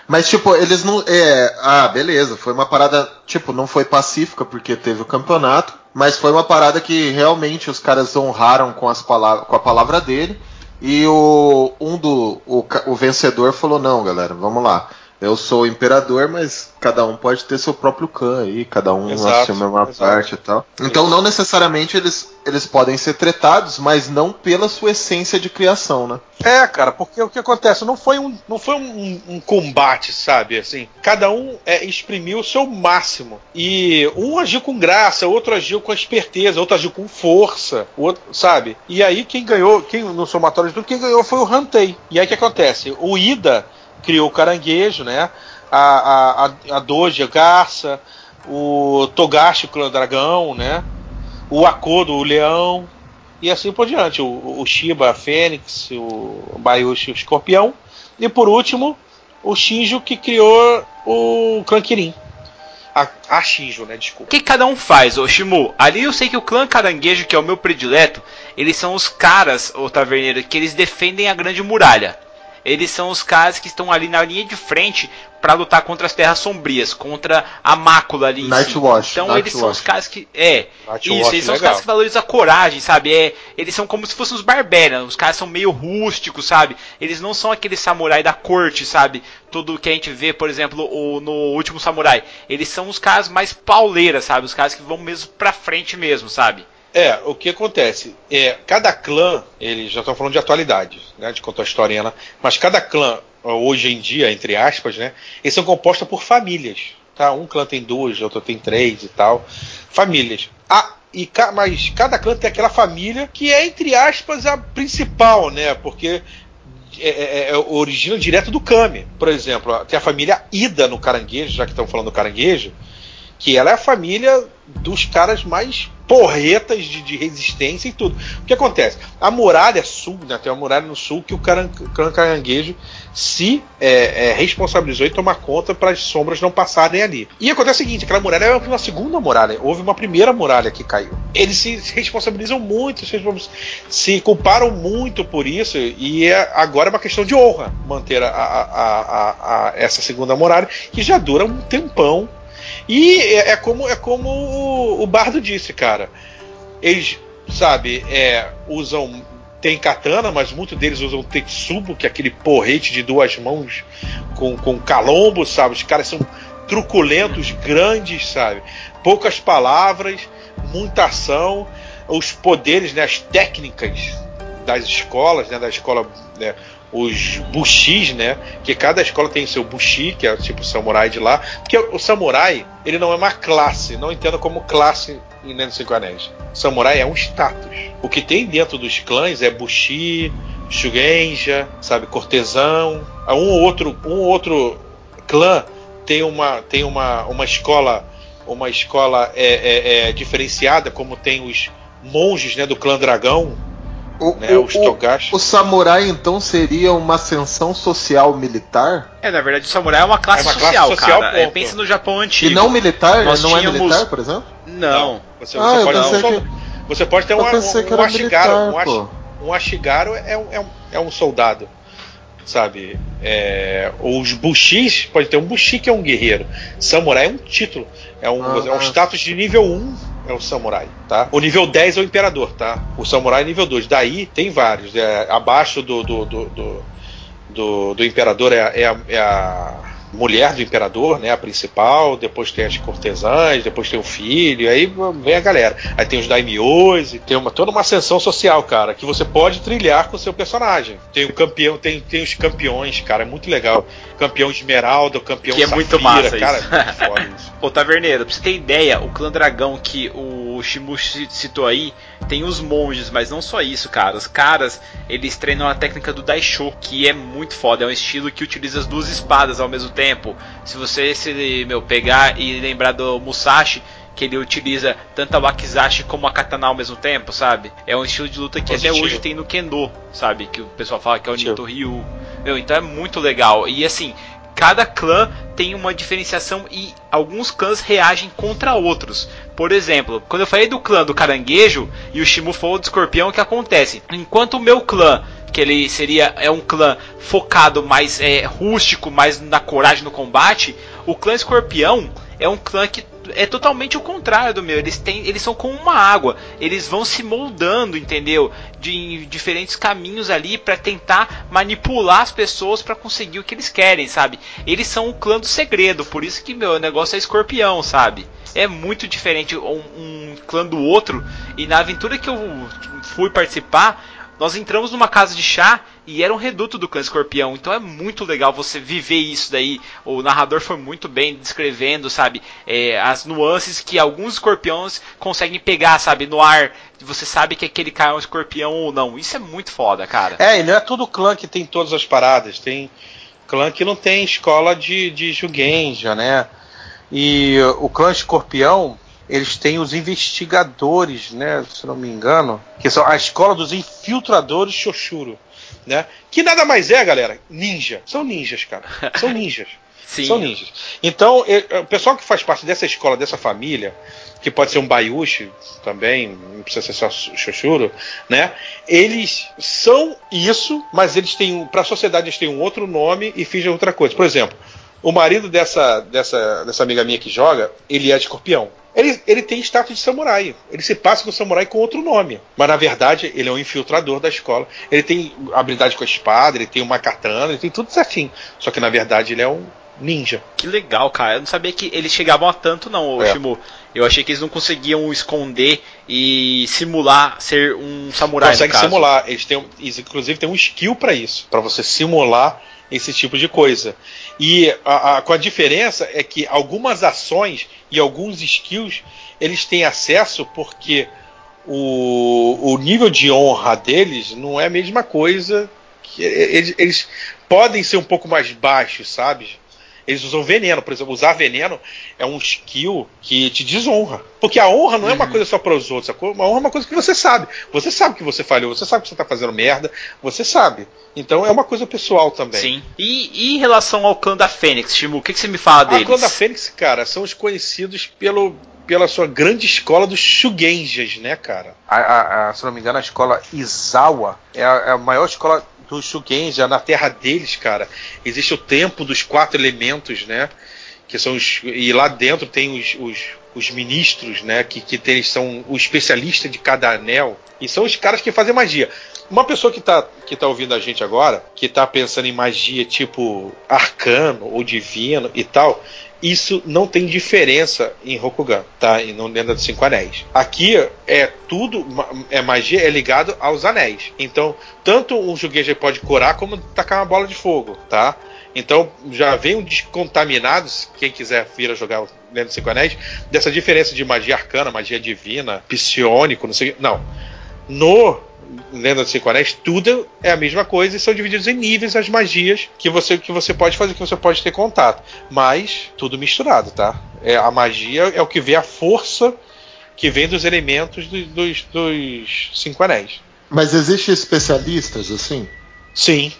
Mas, tipo, eles não. É, ah, beleza. Foi uma parada. Tipo, não foi pacífica porque teve o campeonato. Mas foi uma parada que realmente os caras honraram com, as palavras, com a palavra dele. E o, um do. O, o vencedor falou: não, galera, vamos lá eu sou o imperador, mas cada um pode ter seu próprio clã aí, cada um exato, assume uma exato. parte e tal. Então não necessariamente eles, eles podem ser tretados, mas não pela sua essência de criação, né? É, cara, porque o que acontece? Não foi um, não foi um, um combate, sabe? Assim, cada um é, exprimiu o seu máximo. E um agiu com graça, outro agiu com esperteza, outro agiu com força, outro, sabe? E aí quem ganhou, quem no somatório de tudo, quem ganhou foi o Hantei. E aí o que acontece? O Ida criou o caranguejo, né? A, a, a Doji, a garça, o Togashi, o clã dragão, né? O Akodo, o leão, e assim por diante. O, o Shiba, a fênix, o Bayushi, o escorpião, e por último, o Shinjo que criou o clã Kirin. A, a Shinjo, né? Desculpa. O que cada um faz, ô Shimu? Ali eu sei que o clã caranguejo, que é o meu predileto, eles são os caras, o taverneiro, que eles defendem a grande muralha eles são os caras que estão ali na linha de frente para lutar contra as terras sombrias, contra a mácula ali. Night Watch. Então Night eles Watch. são os caras que é Night isso, Watch eles são legal. os caras que valorizam a coragem, sabe? É, eles são como se fossem os barbarians, os caras são meio rústicos, sabe? Eles não são aquele samurai da corte, sabe? Tudo que a gente vê, por exemplo, o, no último samurai. Eles são os caras mais pauleiras, sabe? Os caras que vão mesmo pra frente mesmo, sabe? É, o que acontece? É, cada clã, eles já estão falando de atualidade, né? De contar a historinha lá, mas cada clã, hoje em dia, entre aspas, né? Eles são compostos por famílias. Tá? Um clã tem duas, outro tem três e tal. Famílias. Ah, e ca mas cada clã tem aquela família que é, entre aspas, a principal, né? Porque é, é, é, origina direto do Kami. Por exemplo, tem a família Ida no caranguejo, já que estamos falando do caranguejo, que ela é a família dos caras mais porretas de, de, resistência e tudo. O que acontece? A muralha sul, né, tem uma muralha no sul que o caran, caranguejo se é, é, responsabilizou em tomar conta para as sombras não passarem ali. E acontece o seguinte: aquela muralha é uma segunda muralha, houve uma primeira muralha que caiu. Eles se responsabilizam muito, se, se culparam muito por isso, e é, agora é uma questão de honra manter a, a, a, essa segunda muralha, que já dura um tempão e é, é como, é como o, o Bardo disse, cara. Eles, sabe, é, usam tem katana, mas muitos deles usam tetsubo, que é aquele porrete de duas mãos com, com calombo, sabe? Os caras são truculentos, grandes, sabe? Poucas palavras, muita ação, os poderes, né, as técnicas das escolas, né, da escola, né, os bushis, né, que cada escola tem seu bushi, que é tipo o samurai de lá, porque o samurai, ele não é uma classe, não entenda como classe em Nendo Cinco Anéis. Samurai é um status. O que tem dentro dos clãs é bushi, shugenja, sabe, cortesão, um outro, um outro clã tem uma, tem uma, uma escola uma escola é, é, é, diferenciada, como tem os monges né, do clã dragão, O, né, o, o- togashi. o samurai então seria uma ascensão social militar? É, na verdade, o samurai é uma classe, É uma classe social, social, cara. É, pensa no Japão antigo. E não militar? Nós não é tínhamos- militar, por exemplo? Não. Você, Ah, você eu pode ter um pensei solda- você pode ter Eu um, um, que um ashigaro. militar, Um, ash- pô. um ashigaro é, um- é um, é um soldado. Sabe? É, os bushis, pode ter um bushi que é um guerreiro. Samurai é um título. É um, Ah. é um status de nível 1 é o samurai, tá? O nível 10 é o imperador, tá? O samurai é nível 2. Daí tem vários. É, abaixo do, do, do, do, do- do imperador é, é a, é a mulher do imperador, né? A principal. Depois tem as cortesãs, depois tem o filho. Aí vem a galera. Aí tem os daimyos, e tem uma, toda uma ascensão social, cara, que você pode trilhar com o seu personagem. Tem o campeão, tem, tem os campeões, cara, é muito legal. Campeão esmeralda, o campeão Que é safira, muito massa cara, isso. é muito foda (laughs) isso. Ô, Taverneiro, pra você ter ideia, o clã dragão que o Shimu ci- citou aí tem os monges, mas não só isso, cara. Os caras, eles treinam a técnica do Daisho, que é muito foda. É um estilo que utiliza as duas espadas ao mesmo tempo. Se você se, meu, pegar e lembrar do Musashi, que ele utiliza tanto a Wakizashi como a Katana ao mesmo tempo, sabe? É um estilo de luta que até Positivo. hoje tem no Kendo, sabe? Que o pessoal fala que é o. Nito Ryu. Meu, então é muito legal. E assim, cada clã tem uma diferenciação e alguns clãs reagem contra outros. Por exemplo, quando eu falei do clã do caranguejo e o Shimu do escorpião, o que acontece? Enquanto o meu clã, que ele seria é um clã focado mais é, rústico, mais na coragem no combate, o clã escorpião é um clã que é totalmente o contrário do meu. Eles têm, eles são como uma água. Eles vão se moldando, entendeu? De diferentes caminhos ali para tentar manipular as pessoas para conseguir o que eles querem, sabe? Eles são o clã do segredo, por isso que meu negócio é escorpião, sabe? É muito diferente um, um clã do outro. E na aventura que eu fui participar, nós entramos numa casa de chá e era um reduto do clã escorpião. Então é muito legal você viver isso daí. O narrador foi muito bem descrevendo, sabe? É, as nuances que alguns escorpiões conseguem pegar, sabe? No ar. Você sabe que aquele cara é um escorpião ou não. Isso é muito foda, cara. É, e não é todo clã que tem todas as paradas. Tem clã que não tem escola de, de Jugenja, né? E o clã escorpião, eles têm os investigadores, né? Se não me engano, que são a escola dos infiltradores Shoshuro, né? Que nada mais é, galera, ninja. São ninjas, cara. São ninjas. (laughs) Sim. São ninjas. Então, e- o pessoal que faz parte dessa escola, dessa família, que pode ser um Bayushi também, não precisa ser só Shoshuro, né? Eles são isso, mas eles têm, para a sociedade, eles têm um outro nome e fingem outra coisa. Por exemplo, o marido dessa, dessa, dessa amiga minha que joga, ele é de escorpião. Ele, ele tem status de samurai. Ele se passa com samurai com outro nome. Mas na verdade, ele é um infiltrador da escola. Ele tem habilidade com a espada, ele tem uma katana, ele tem tudo certinho. Só que na verdade ele é um ninja. Que legal, cara. Eu não sabia que eles chegavam a tanto, não, É. Shimu. Eu achei que eles não conseguiam esconder e simular ser um samurai. consegue simular. Eles têm, inclusive, tem um skill para isso, para você simular esse tipo de coisa. E a, a- com a diferença é que algumas ações e alguns skills eles têm acesso porque o, o nível de honra deles não é a mesma coisa. Que eles, eles podem ser um pouco mais baixos, sabe? Eles usam veneno, por exemplo, usar veneno é um skill que te desonra. Porque a honra não é uma coisa só para os outros? Uma honra é uma coisa que você sabe. Você sabe que você falhou, você sabe que você está fazendo merda, você sabe. Então é uma coisa pessoal também. Sim. E, e em relação ao clã da Fênix, Shimu, o que, que você me fala A deles? clã da Fênix, cara, são os conhecidos pelo, pela sua grande escola dos Shugenjas, né, cara? A, a- a- se não me engano, a escola Izawa é a, é a maior escola dos Shugenja na terra deles, cara. Existe o tempo dos quatro elementos, né? Que são os, e lá dentro tem os, os, os ministros, né? Que, que tem- são o especialista de cada anel. E são os caras que fazem magia. Uma pessoa que tá, que tá ouvindo a gente agora, que tá pensando em magia tipo arcano ou divino e tal, isso não tem diferença em Rokugan, tá? E não Lenda dos Cinco Anéis. Aqui é tudo, é magia é ligado aos anéis. Então, tanto um Jugeja pode curar como tacar uma bola de fogo, tá? Então já vem descontaminados, quem quiser vir a jogar o Lenda dos Cinco Anéis, dessa diferença de magia arcana, magia divina, psionico, não sei. Não. No Lenda dos Cinco Anéis, tudo é a mesma coisa e são divididos em níveis as magias que você, que você pode fazer, que você pode ter contato. Mas tudo misturado, tá? É, a magia é o que vê a força que vem dos elementos do, dos, dos Cinco Anéis. Mas existe especialistas assim? Sim.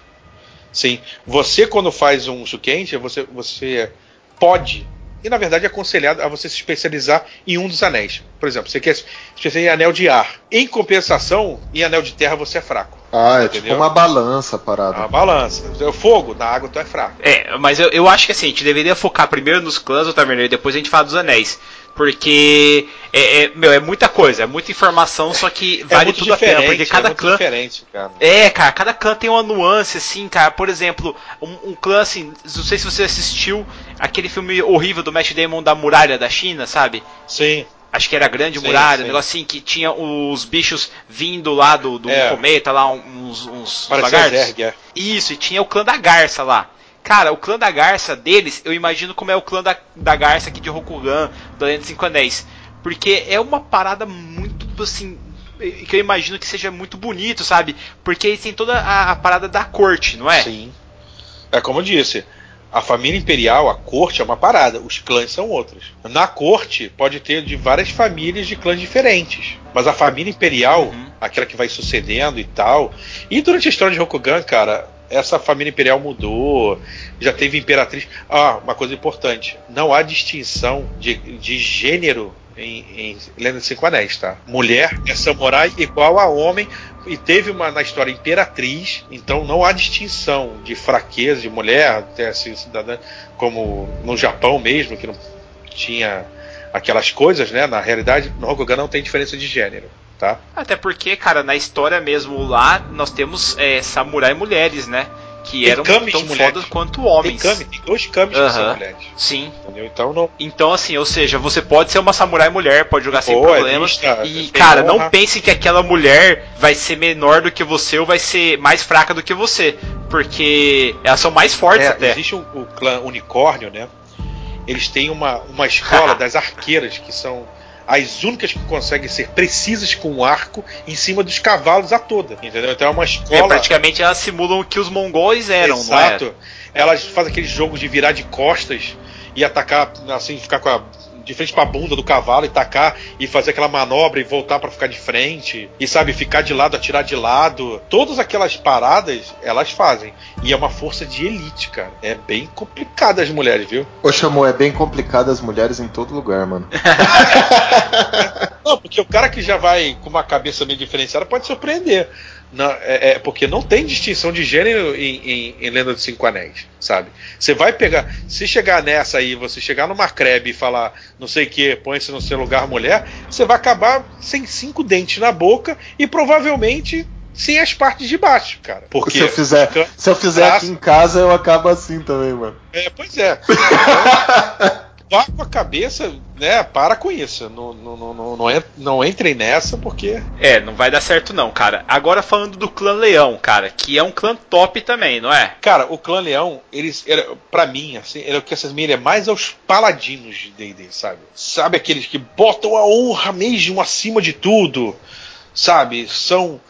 Sim. Você, quando faz um Shukenji, você, você pode e na verdade é aconselhado a você se especializar em um dos anéis. Por exemplo, você quer se especializar em anel de ar. Em compensação, em anel de terra você é fraco. Ah, é entendeu? tipo uma balança parada. Uma balança. O fogo, na água tu é fraco. É, mas eu, eu acho que assim, a gente deveria focar primeiro nos clãs do Taverneiro e depois a gente fala dos anéis. Porque é, é, meu, é muita coisa, é muita informação, só que é vale tudo a pena. Porque cada é clã. Cara. É, cara, cada clã tem uma nuance, assim, cara. Por exemplo, um, um, clã, assim, não sei se você assistiu aquele filme horrível do Matt Damon da muralha da China, sabe? Sim. Acho que era Grande sim, Muralha, sim. um negócio assim que tinha os bichos vindo lá do, do é. cometa, lá uns, uns lagartos. Zerg, é. Isso, e tinha o clã da Garça lá. Cara, o clã da Garça deles, eu imagino como é o clã da, da Garça aqui de Rokugan, do Lenda 5 Anéis. Porque é uma parada muito, assim, que eu imagino que seja muito bonito, sabe? Porque eles têm toda a, a parada da corte, não é? Sim. É como eu disse, a família imperial, a corte é uma parada, os clãs são outros. Na corte pode ter de várias famílias de clãs diferentes, mas a família imperial, uhum. aquela que vai sucedendo e tal. E durante a história de Rokugan, cara, essa família imperial mudou, já teve imperatriz. Ah, uma coisa importante: não há distinção de, de gênero em, em Lenda dos Cinco Anéis, tá? Mulher é samurai igual a homem e teve uma na história imperatriz, então não há distinção de fraqueza de mulher, até assim, cidadã, como no Japão mesmo, que não tinha aquelas coisas, né? Na realidade, no Rokugan não tem diferença de gênero. Tá? Até porque, cara, na história mesmo lá, nós temos é, samurai mulheres, né? Que tem eram tão fodas quanto homens. Tem, kami, tem dois kamis uh -huh. que são mulheres. Sim. Entendeu? Então, não... então, assim, ou seja, você pode ser uma samurai mulher, pode jogar sem problemas. É e, cara, honra. não pense que aquela mulher vai ser menor do que você ou vai ser mais fraca do que você. Porque elas são mais fortes é, até. Existe o, o clã unicórnio, né? Eles têm uma, uma escola (laughs) das arqueiras que são as únicas que conseguem ser precisas com o arco em cima dos cavalos a toda. Entendeu? Então é uma escola. É, praticamente elas simulam o que os mongóis eram, Exato. não é? Elas fazem aqueles jogos de virar de costas e atacar, assim, ficar com a de frente para a bunda do cavalo e tacar e fazer aquela manobra e voltar para ficar de frente e sabe ficar de lado, atirar de lado. Todas aquelas paradas elas fazem e é uma força de elite, cara. É bem complicado as mulheres, viu? Ô chamou, é bem complicado as mulheres em todo lugar, mano. (laughs) não, porque o cara que já vai com uma cabeça meio diferenciada pode surpreender. Não, é, é, porque não tem distinção de gênero em, em, em, Lenda dos Cinco Anéis, sabe? Você vai pegar. Se chegar nessa aí, você chegar numa crebe e falar não sei o que, põe-se no seu lugar mulher, você vai acabar sem cinco dentes na boca e provavelmente sem as partes de baixo, cara. Porque se eu fizer, se eu fizer aqui em casa, eu acabo assim também, mano. É, pois é. (laughs) vá com a cabeça, né? Para com isso. Não, não, não, não, não, não entrem nessa porque. É, não vai dar certo não, cara. Agora falando do clã Leão, cara, que é um clã top também, não é? Cara, o clã Leão, eles. Era, pra mim, assim, era o que essas milhas mais aos paladinos de DD, sabe? Sabe aqueles que botam a honra mesmo acima de tudo, sabe? São.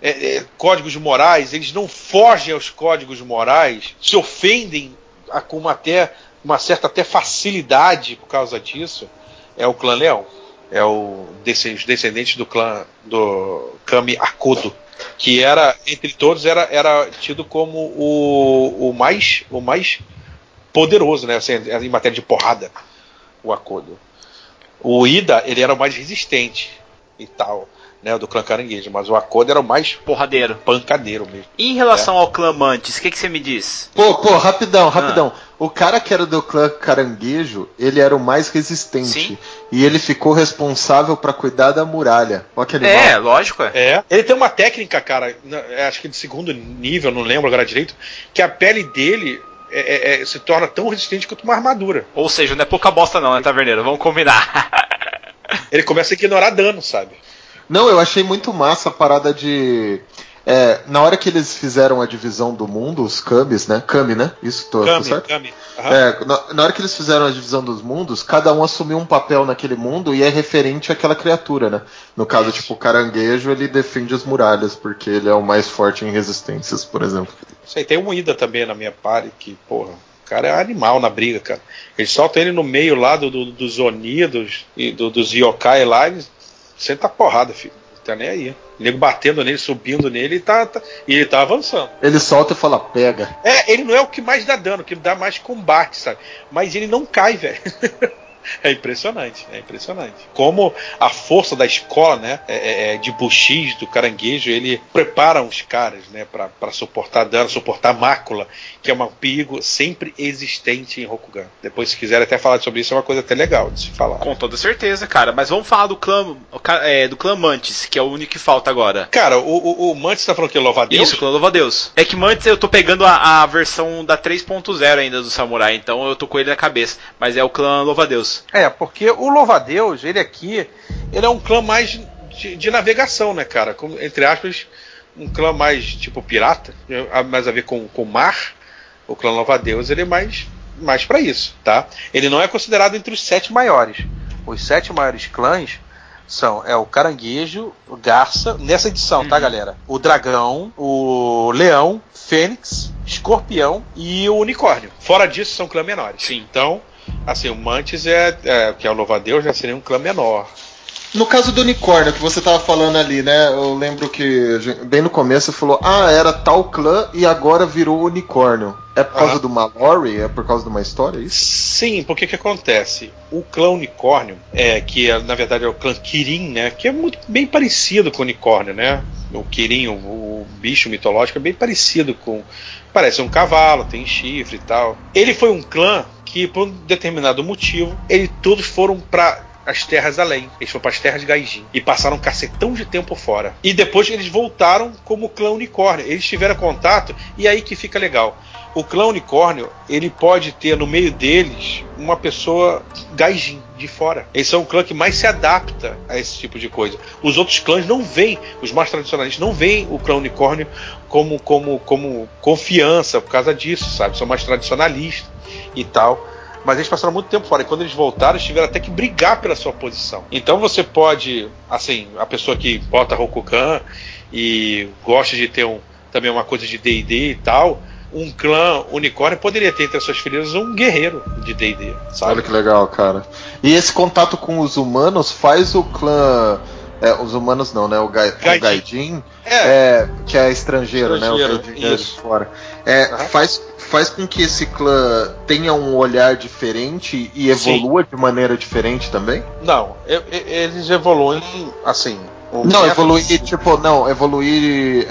É, é, códigos morais, eles não fogem aos códigos morais, se ofendem a, como até uma certa até facilidade por causa disso, é o clã Leão. É o os descendentes do clã do Kami Akodo, que era entre todos era, era tido como o, o mais o mais poderoso, né, assim, em matéria de porrada, o Akodo. O Ida, ele era o mais resistente e tal. né, do clã caranguejo, mas o Akoda era o mais Porradeiro. pancadeiro mesmo. E em relação ao clã Mantis, o que, que você me diz? Pô, pô, rapidão, rapidão. O cara que era do clã caranguejo, ele era o mais resistente. Sim. E ele ficou responsável pra cuidar da muralha. Olha que animal. É, lógico, é. É. Ele tem uma técnica, cara, é, acho que de segundo nível, não lembro agora direito, que a pele dele é- é- é- se torna tão resistente quanto uma armadura. Ou seja, não é pouca bosta não, né, Taverneiro? Vamos combinar. Ele começa a ignorar dano, sabe? Não, eu achei muito massa a parada de. É, na hora que eles fizeram a divisão do mundo, os Kamis, né? Kami, né? Isso, tô, tô Kami, certo? Kami. Aham. É, na, na hora que eles fizeram a divisão dos mundos, cada um assumiu um papel naquele mundo e é referente àquela criatura, né? No caso, tipo, o caranguejo, ele defende as muralhas, porque ele é o mais forte em resistências, por exemplo. Isso aí tem um Ida também na minha party, que, porra, o cara é animal na briga, cara. Ele solta ele no meio lá do, do- dos Onidos e do- dos Yokai lá, ele senta a porrada, filho. Tá nem aí. O nego batendo nele, subindo nele e tá, tá- e ele tá avançando. Ele solta e fala, pega. É, ele não é o que mais dá dano, que dá mais combate, sabe? Mas ele não cai, velho. (laughs) É impressionante, é impressionante. Como a força da escola, né, é- é- é de Buxis, do caranguejo, ele prepara os caras, né, pra pra suportar dano, suportar mácula, que é um perigo sempre existente em Rokugan. Depois, se quiser até falar sobre isso, é uma coisa até legal de se falar. Com toda certeza, cara. Mas vamos falar do clã, é, do clã Mantis, que é o único que falta agora. Cara, o, o, o Mantis tá falando que louva a Deus? Isso, clã louva a Deus. É que Mantis eu tô pegando a, a versão da 3.0 ainda do Samurai, então eu tô com ele na cabeça. Mas é o clã louva a Deus. É, porque o Louva-a-Deus, ele aqui, ele é um clã mais de, de navegação, né, cara? Como, entre aspas, um clã mais tipo pirata, a- mais a ver com o mar. O clã Louva-a-Deus, ele é mais, mais para isso, tá? Ele não é considerado entre os sete maiores. Os sete maiores clãs são é o Caranguejo, o Garça, nessa edição, tá, galera? O Dragão, o Leão, Fênix, Escorpião e o Unicórnio. Fora disso, são clãs menores. Sim. Então, assim, o Mantis é, é que é o Louva-a-Deus, já seria um clã menor. No caso do unicórnio que você tava falando ali, né? Eu lembro que bem no começo você falou, ah, era tal clã e agora virou unicórnio. É por causa Aham. do Mallory? É por causa de uma história, é isso? Sim, porque que acontece? O clã unicórnio, é, que é, na verdade é o clã Kirin, né? Que é muito bem parecido com o unicórnio, né? O Kirin, o, o bicho mitológico, é bem parecido com. Parece um cavalo, tem chifre e tal. Ele foi um clã que, por um determinado motivo, ele todos foram para as terras além. Eles foram para as terras de Gaijin e passaram um cacetão de tempo fora. E depois eles voltaram como clã unicórnio. Eles tiveram contato e aí que fica legal. O clã unicórnio, ele pode ter no meio deles uma pessoa gaijin de fora. Eles são o clã que mais se adapta a esse tipo de coisa. Os outros clãs não veem, os mais tradicionalistas não veem o clã unicórnio como, como, como confiança por causa disso, sabe? São mais tradicionalistas e tal. Mas eles passaram muito tempo fora e quando eles voltaram, eles tiveram até que brigar pela sua posição. Então você pode, assim, a pessoa que bota Rokugan e gosta de ter um, também uma coisa de D&D e tal, um clã unicórnio poderia ter entre as suas fileiras um guerreiro de D&D? Olha que legal, cara. E esse contato com os humanos faz o clã. É, os humanos não, né? O, Gai, o É, é, que é estrangeiro, né? O Estrangeiro, Gaijin é de isso. fora. É, Aham. faz, faz com que esse clã tenha um olhar diferente e Sim. evolua de maneira diferente também? não, eles evoluem assim. Não, evoluir, tipo, não, evoluir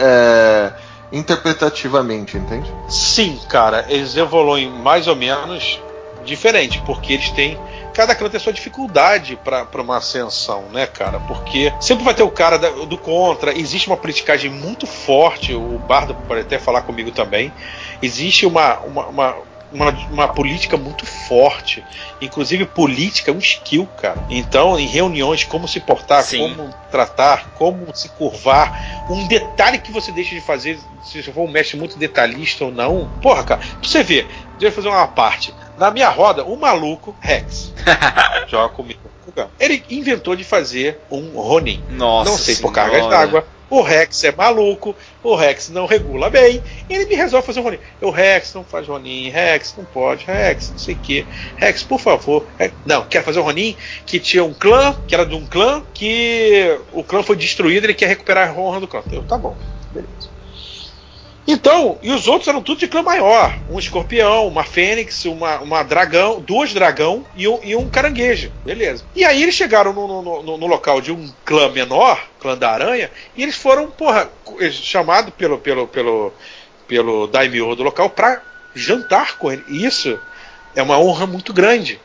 interpretativamente, entende? Sim, cara, eles evoluem mais ou menos diferente, porque eles têm. Cada clã tem sua dificuldade para uma ascensão, né, cara? Porque sempre vai ter o cara da- do contra, existe uma politicagem muito forte, o Bardo pode até falar comigo também. Existe uma, uma, uma, uma, uma política muito forte. Inclusive, política é um skill, cara. Então, em reuniões, como se portar, Sim. como tratar, como se curvar. Um detalhe que você deixa de fazer, se você for um mestre muito detalhista ou não. Porra, cara, pra você ver, deixa eu fazer uma parte. Na minha roda, o maluco, Rex, (laughs) joga comigo. Ele inventou de fazer um Ronin. Nossa não sei por senhora. cargas d'água. O Rex é maluco, o Rex não regula bem, e ele me resolve fazer um Ronin. O Rex não faz Ronin, Rex não pode, Rex não sei o que. Rex, por favor. Rex- Não, quer fazer um Ronin que tinha um clã, que era de um clã, que o clã foi destruído, ele quer recuperar a honra do clã. Eu, tá bom, beleza. Então, e os outros eram tudo de clã maior. Um escorpião, uma fênix, uma, uma dragão, duas dragão e um, e um caranguejo. Beleza. E aí eles chegaram no, no, no, no local de um clã menor, clã da aranha, e eles foram, porra, chamados pelo, pelo, pelo, pelo daimyo do local para jantar com ele. E isso é uma honra muito grande.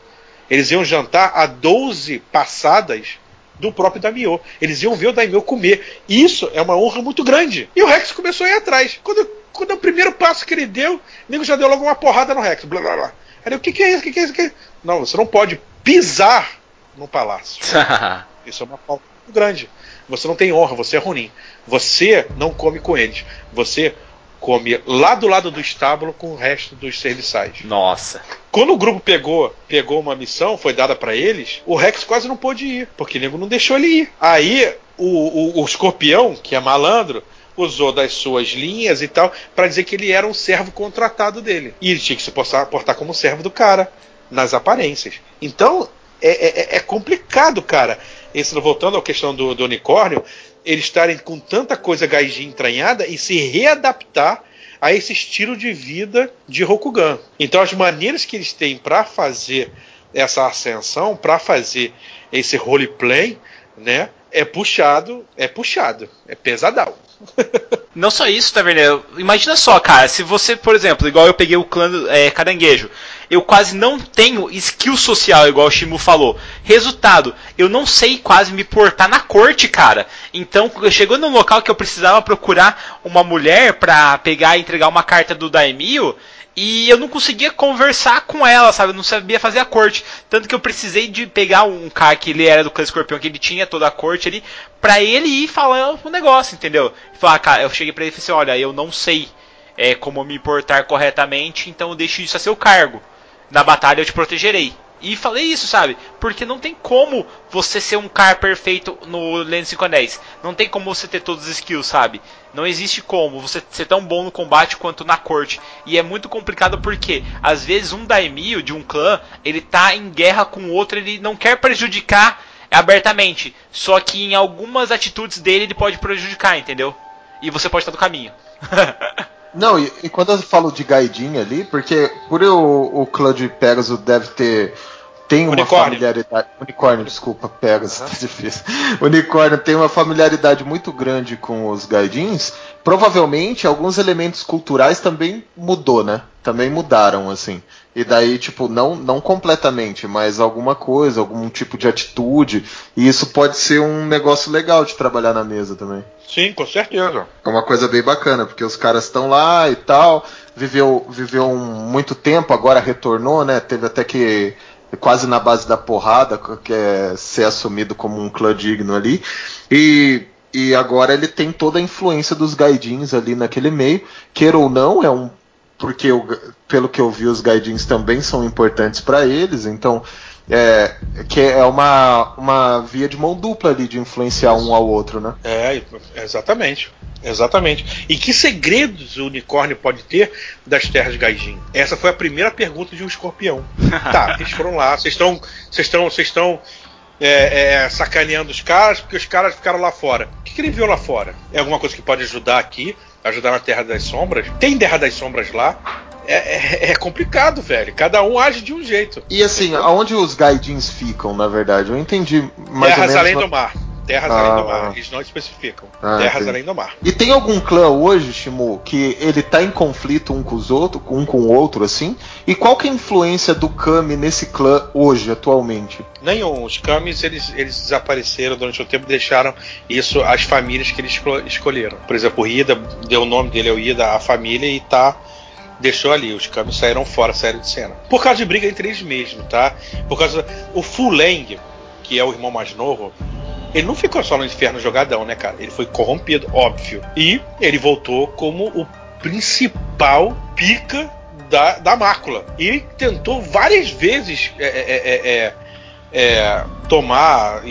Eles iam jantar a 12 passadas do próprio Daimyo. Eles iam ver o Daimyo comer. Isso é uma honra muito grande. E o Rex começou a ir atrás. Quando, quando é o primeiro passo que ele deu, o nego já deu logo uma porrada no Rex. Blá, blá, blá. Aí, o que, que é isso? O que, que é isso? Que... Não, você não pode pisar no palácio. (laughs) isso é uma falta muito grande. Você não tem honra, você é ruim. Você não come com eles. Você come lá do lado do estábulo com o resto dos serviçais. Nossa. Quando o grupo pegou, pegou uma missão, foi dada para eles, o Rex quase não pôde ir, porque o nego não deixou ele ir. Aí o, o, o escorpião, que é malandro, usou das suas linhas e tal para dizer que ele era um servo contratado dele. E ele tinha que se portar, como servo do cara, nas aparências. Então é, é, é complicado, cara. Esse, voltando à questão do, do unicórnio, eles estarem com tanta coisa gaijin entranhada e se readaptar a esse estilo de vida de Rokugan. Então as maneiras que eles têm para fazer essa ascensão, para fazer esse roleplay, né, é puxado, é puxado, é pesadão. (laughs) Não só isso, Taverneiro. Imagina só, cara, se você, por exemplo, igual eu peguei o clã é, caranguejo, eu quase não tenho skill social, igual o Shimu falou. Resultado, eu não sei quase me portar na corte, cara. Então, chegou num local que eu precisava procurar uma mulher pra pegar e entregar uma carta do Daimyo, e eu não conseguia conversar com ela, sabe? Eu não sabia fazer a corte. Tanto que eu precisei de pegar um cara que ele era do clã escorpião, que ele tinha toda a corte ali, pra ele ir falando o negócio, entendeu? Falar, cara, eu cheguei pra ele e falei assim: olha, eu não sei é, como me portar corretamente, então eu deixo isso a seu cargo. Na batalha eu te protegerei. E falei isso, sabe? Porque não tem como você ser um cara perfeito no Lens 510. Não tem como você ter todos os skills, sabe? Não existe como você ser tão bom no combate quanto na corte. E é muito complicado porque, às vezes, um daimyo de um clã, ele tá em guerra com outro, ele não quer prejudicar abertamente. Só que em algumas atitudes dele ele pode prejudicar, entendeu? E você pode estar no caminho. (laughs) Não, e, e, quando eu falo de Gaidin ali, porque por eu, o clã de Pegasus deve ter tem uma unicórnio. familiaridade. Unicórnio, desculpa, Pegasus, uhum. tá difícil. (laughs) Unicórnio tem uma familiaridade muito grande com os Gaidins. Provavelmente alguns elementos culturais também mudou, né? Também mudaram, assim. E daí, tipo, não, não completamente, mas alguma coisa, algum tipo de atitude. E isso pode ser um negócio legal de trabalhar na mesa também. Sim, com certeza. É uma coisa bem bacana, porque os caras estão lá e tal. Viveu, viveu um, muito tempo, agora retornou, né? Teve até que quase na base da porrada, que é ser assumido como um clã digno ali. E, e agora ele tem toda a influência dos gaidins ali naquele meio. Queira ou não, é um. Porque eu, pelo que eu vi, os gaidins também são importantes para eles, então é, que é uma, uma via de mão dupla ali de influenciar um ao outro, né? É, exatamente. Exatamente. E que segredos o unicórnio pode ter das terras Gaijin? Essa foi a primeira pergunta de um escorpião. tá, (laughs) eles foram lá, vocês estão. Vocês estão. Vocês estão. É, é, sacaneando os caras porque os caras ficaram lá fora. O que, que ele viu lá fora? É alguma coisa que pode ajudar aqui, ajudar na Terra das Sombras? Tem Terra das Sombras lá? É, é, é, complicado, velho. Cada um age de um jeito. E assim, aonde os gaidins ficam, na verdade? Eu entendi mais Terras ou menos. além do mar. Terras ah. além do mar. Eles não especificam. Ah, Terras entendi. além do mar. E tem algum clã hoje, Shimu, que ele tá em conflito um com os outros, um com o outro, assim? E qual que é a influência do Kami nesse clã hoje, atualmente? Nenhum. Os Kamis, eles, eles desapareceram durante o tempo deixaram isso às famílias que eles escolheram. Por exemplo, o Ida, deu o nome dele ao Ida, a família, e tá deixou ali. Os Kamis saíram fora, saíram de cena. Por causa de briga entre eles mesmo, tá? Por causa. O Fuleng, que é o irmão mais novo, ele não ficou só no inferno jogadão, né, cara? Ele foi corrompido, óbvio. E ele voltou como o principal pica da, da mácula. E tentou várias vezes é, é, é, é tomar,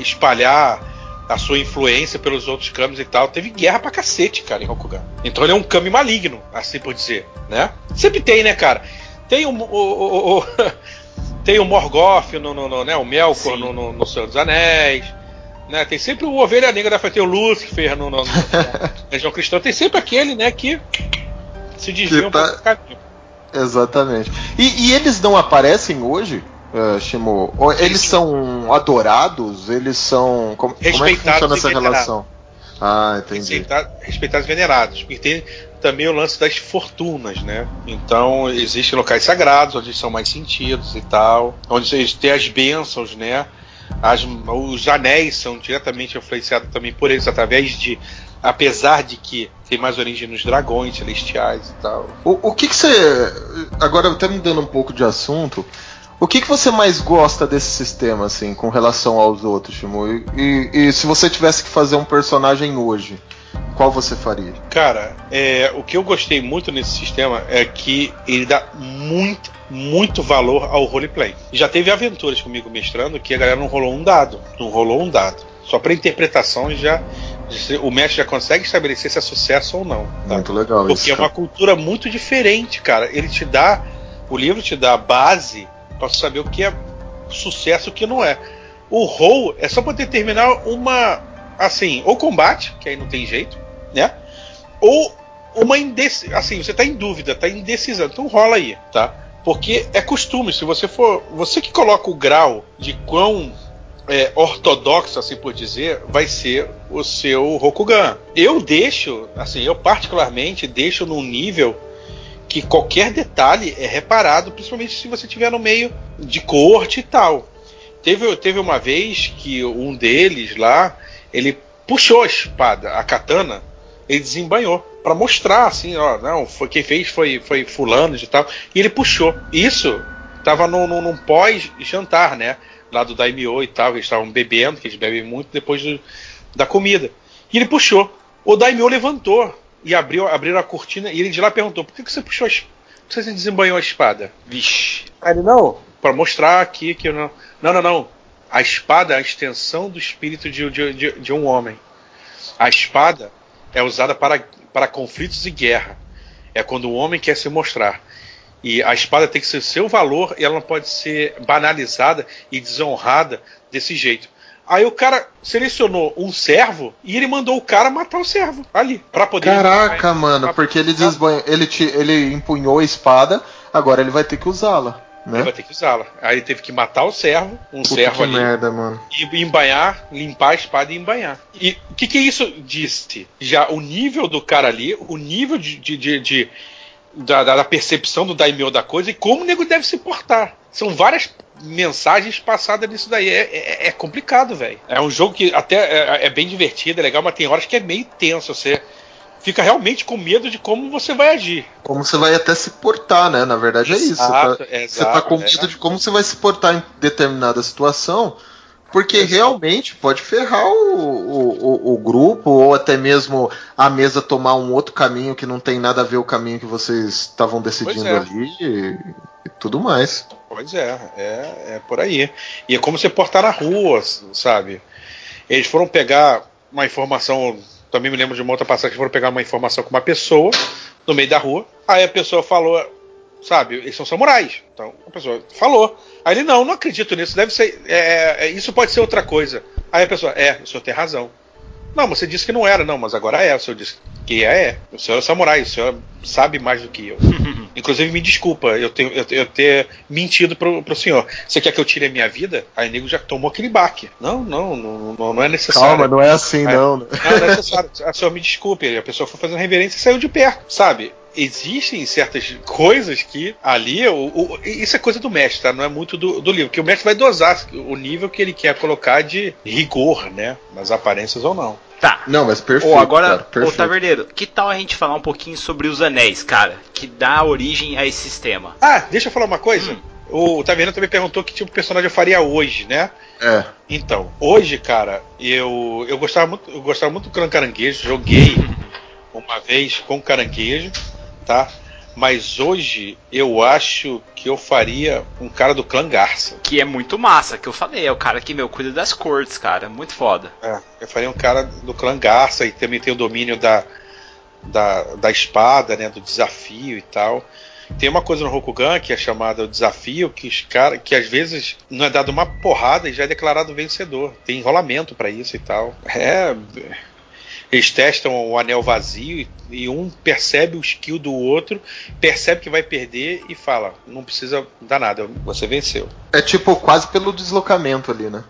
espalhar a sua influência pelos outros Kamis e tal. Teve guerra pra cacete, cara, em Rokugan. Então ele é um Kami maligno, assim por dizer, né? Sempre tem, né, cara? Tem o, o, o, (laughs) tem o Morgoth no, no, no, né, o Melkor no, no, no Senhor dos Anéis Né? Tem sempre o Ovelha Negra, vai ter o Lúcifer no, no, no (laughs) Legião Cristã. Tem sempre aquele, né, que se desvia um tá- pouco do caminho. Exatamente. E, e eles não aparecem hoje, uh, Shimo? Ou Eles Sim. são adorados? Eles são. Como, como é que funciona e essa venerados. relação? Ah, entendi. Respeita- respeitados e venerados. Porque tem também o lance das fortunas, né? Então, existem locais sagrados onde são mais sentidos e tal. Onde eles têm as bênçãos, né? As- os anéis são diretamente influenciados também por eles, através de. Apesar de que tem mais origem nos dragões celestiais e tal. O, o que, você. Agora, até mudando um pouco de assunto. O que, que você mais gosta desse sistema, assim, com relação aos outros, Shimo? E, e- e se você tivesse que fazer um personagem hoje, qual você faria? Cara, é, o que eu gostei muito nesse sistema é que ele dá muito, muito valor ao roleplay. Já teve aventuras comigo mestrando que a galera não rolou um dado. Não rolou um dado. Só para interpretação já o mestre já consegue estabelecer se é sucesso ou não. tá? Muito legal Porque isso. é uma cultura muito diferente, cara. Ele te dá. O livro te dá a base para saber o que é sucesso e o que não é. O roll é só para determinar uma. Assim, ou combate, que aí não tem jeito, né? Ou uma indecisão. Assim, você tá em dúvida, tá indecisão. Então rola aí, tá? Porque é costume, se você for. Você que coloca o grau de quão é, ortodoxo, assim por dizer, vai ser o seu Rokugan. Eu deixo, assim, eu particularmente deixo num nível que qualquer detalhe é reparado, principalmente se você estiver no meio de corte e tal. Teve, teve uma vez que um deles lá, ele puxou a espada, a katana, ele desembanhou para mostrar assim, ó, não, foi quem fez foi foi fulano e tal, e ele puxou. Isso tava num, num, num pós-jantar, né? Lá do Daimyo e tal, eles estavam bebendo, que eles bebem muito depois do- da comida. E ele puxou. O Daimyo levantou e abriu, abriu a cortina e ele de lá perguntou: por que, que você puxou a espada? Por que você desembanhou a espada? Vixe. Aí ele, não, para mostrar aqui que eu não. Não, não, não. A espada é a extensão do espírito de, de, de, um homem. A espada é usada para, para conflitos e guerra. É quando o homem quer se mostrar. E a espada tem que ser seu valor e ela não pode ser banalizada e desonrada desse jeito. Aí o cara selecionou um servo e ele mandou o cara matar o servo ali para poder Caraca, mano, porque ele desbanhou, ele, te- ele empunhou a espada, agora ele vai ter que usá-la, Ele né? vai ter que usá-la. Aí ele teve que matar o servo, um Puta servo ali. merda, mano. e embanhar, limpar a espada e embanhar. E o que, que isso disse? Já o nível do cara ali, o nível de, de- de- de- da, da- da percepção do daimyo da coisa e como o nego deve se portar. São várias mensagens passadas nisso daí. É, é- é complicado, velho. É um jogo que até é, é bem divertido, é legal, mas tem horas que é meio tenso. Você fica realmente com medo de como você vai agir. Como você vai até se portar, né? Na verdade é isso. Você tá, Exato, você tá exato, com é. medo de como você vai se portar em determinada situação, porque Exato. realmente pode ferrar o, o, o- o grupo, ou até mesmo a mesa tomar um outro caminho que não tem nada a ver o caminho que vocês estavam decidindo é. ali e, e tudo mais. Pois é, é, é por aí. E é como você portar na rua, sabe? Eles foram pegar uma informação. Também me lembro de uma outra passagem que foram pegar uma informação com uma pessoa no meio da rua. Aí a pessoa falou, sabe, eles são samurais. Então a pessoa falou. Aí ele, não, não acredito nisso, deve ser. é, é, isso pode ser outra coisa. Aí a pessoa, é, o senhor tem razão. Não, você disse que não era, não, mas agora é. O senhor disse que é, é. O senhor é samurai, o senhor sabe mais do que eu. (laughs) Inclusive, me desculpa eu, tenho, eu, eu ter mentido pro, pro senhor. Você quer que eu tire a minha vida? Aí o nego já tomou aquele baque. Não, não, não, não, é necessário. Calma, não é assim É. não. Não, não é necessário. A senhora me desculpe. A pessoa foi fazendo reverência e saiu de perto, sabe? Existem certas coisas que ali. O, o- isso é coisa do mestre, tá? Não é muito do, do livro. Que o mestre vai dosar o nível que ele quer colocar de rigor, né? Nas aparências ou não. Tá. Não, mas perfeito. Ou agora, cara, ô perfeito. Taverneiro, que tal a gente falar um pouquinho sobre os anéis, cara? Que dá origem a esse sistema. Ah, deixa eu falar uma coisa. Hum. O Taverna também perguntou que tipo de personagem eu faria hoje, né? É. Então, hoje, cara, eu, eu gostava muito, eu gostava muito do Clã Caranguejo, joguei (laughs) uma vez com caranguejo, tá? Mas hoje eu acho que eu faria um cara do clã Garça. Que é muito massa, que eu falei. É o cara que, meu, cuida das cortes, cara. Muito foda. É, eu faria um cara do clã Garça e também tem o domínio da, da, da espada, né? Do desafio e tal. Tem uma coisa no Rokugan que é chamada o desafio, que os cara, que às vezes não é dado uma porrada e já é declarado vencedor. Tem enrolamento para isso e tal. É. Eles testam o anel vazio e um percebe o skill do outro, percebe que vai perder e fala: não precisa dar nada, você venceu. É tipo quase pelo deslocamento ali, né?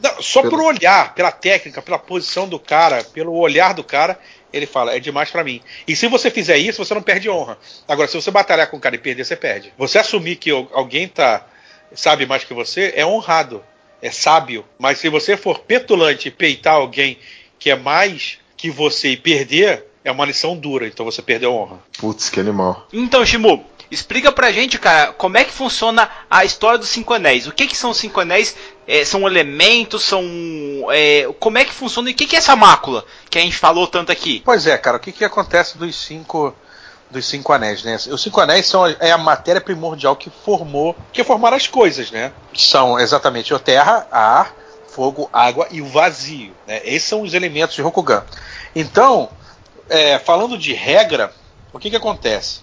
Não, só pelo... por olhar, pela técnica, pela posição do cara, pelo olhar do cara, ele fala, é demais para mim. E se você fizer isso, você não perde honra. Agora, se você batalhar com o cara e perder, você perde. Você assumir que alguém tá sabe mais que você é honrado, é sábio. Mas se você for petulante e peitar alguém que é mais que você perder, é uma lição dura, então você perdeu honra. Putz, que animal. Então, Shimu, explica pra gente, cara, como é que funciona a história dos Cinco Anéis. O que, que são os Cinco Anéis? É, são elementos, são. É, como é que funciona e o que, que é essa mácula que a gente falou tanto aqui? Pois é, cara, o que, que acontece dos cinco dos cinco anéis, né? Os cinco anéis são é a matéria primordial que formou, que formaram as coisas, né? São exatamente a terra, ar, fogo, água e o vazio. Né? Esses são os elementos de Rokugan. Então, é, falando de regra, o que, que acontece?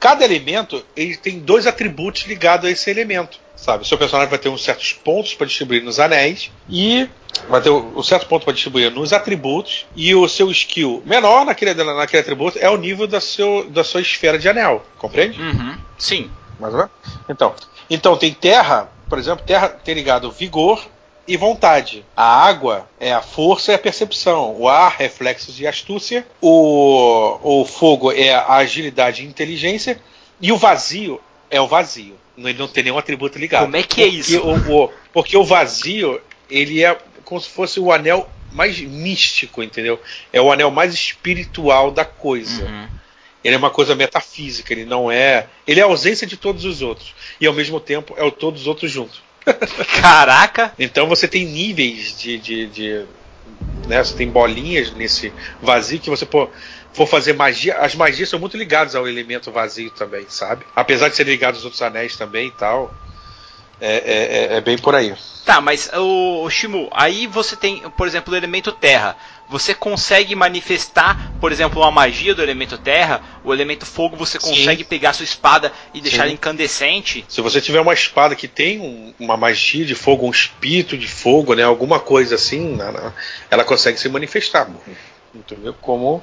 Cada elemento ele tem dois atributos ligados a esse elemento. Sabe? O seu personagem vai ter uns certos pontos para distribuir nos anéis e vai ter o certo ponto para distribuir nos atributos e o seu skill menor naquele, naquele atributo é o nível da, seu, da sua esfera de anel. Compreende? Uhum. Sim. Mais ou menos? Então, então tem terra, por exemplo, terra tem ligado vigor, e vontade. A água é a força e a percepção. O ar, reflexos e astúcia. O, o fogo é a agilidade e inteligência. E o vazio é o vazio. Ele não tem nenhum atributo ligado. Como é que é isso? O, o, porque o vazio, ele é como se fosse o anel mais místico, entendeu? É o anel mais espiritual da coisa. Uhum. Ele é uma coisa metafísica, ele não é. Ele é a ausência de todos os outros. E ao mesmo tempo é o todos os outros juntos. Caraca! então você tem níveis de. de, de né, você tem bolinhas nesse vazio que você pô, for fazer magia. As magias são muito ligadas ao elemento vazio também, sabe? Apesar de serem ligados aos outros anéis também e tal. É, é, é, é bem por aí. Tá, mas o, o Shimu, aí você tem, por exemplo, o elemento terra. Você consegue manifestar, por exemplo, uma magia do elemento terra, o elemento fogo, você consegue Sim. pegar sua espada e deixar incandescente. Se você tiver uma espada que tem um, uma magia de fogo, um espírito de fogo, né, alguma coisa assim, ela consegue se manifestar. Entendeu? Como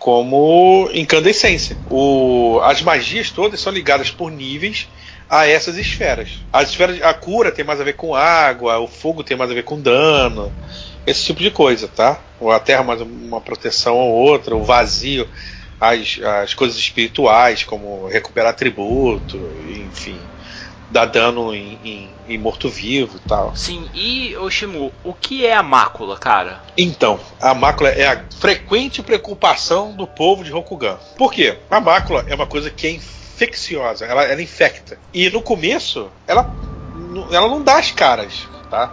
como incandescência. O, as magias todas são ligadas por níveis a essas esferas. As esferas, a cura tem mais a ver com água, o fogo tem mais a ver com dano, esse tipo de coisa, tá? A terra mais uma proteção ou outra, o vazio, as, as coisas espirituais, como recuperar atributo, enfim dar dano em, em, em morto-vivo e tal. Sim, e Oshimu, o que é a mácula, cara? Então, a mácula é a frequente preocupação do povo de Rokugan. Por quê? A mácula é uma coisa que é infecciosa, ela, ela infecta. E no começo, ela, ela não dá as caras, tá?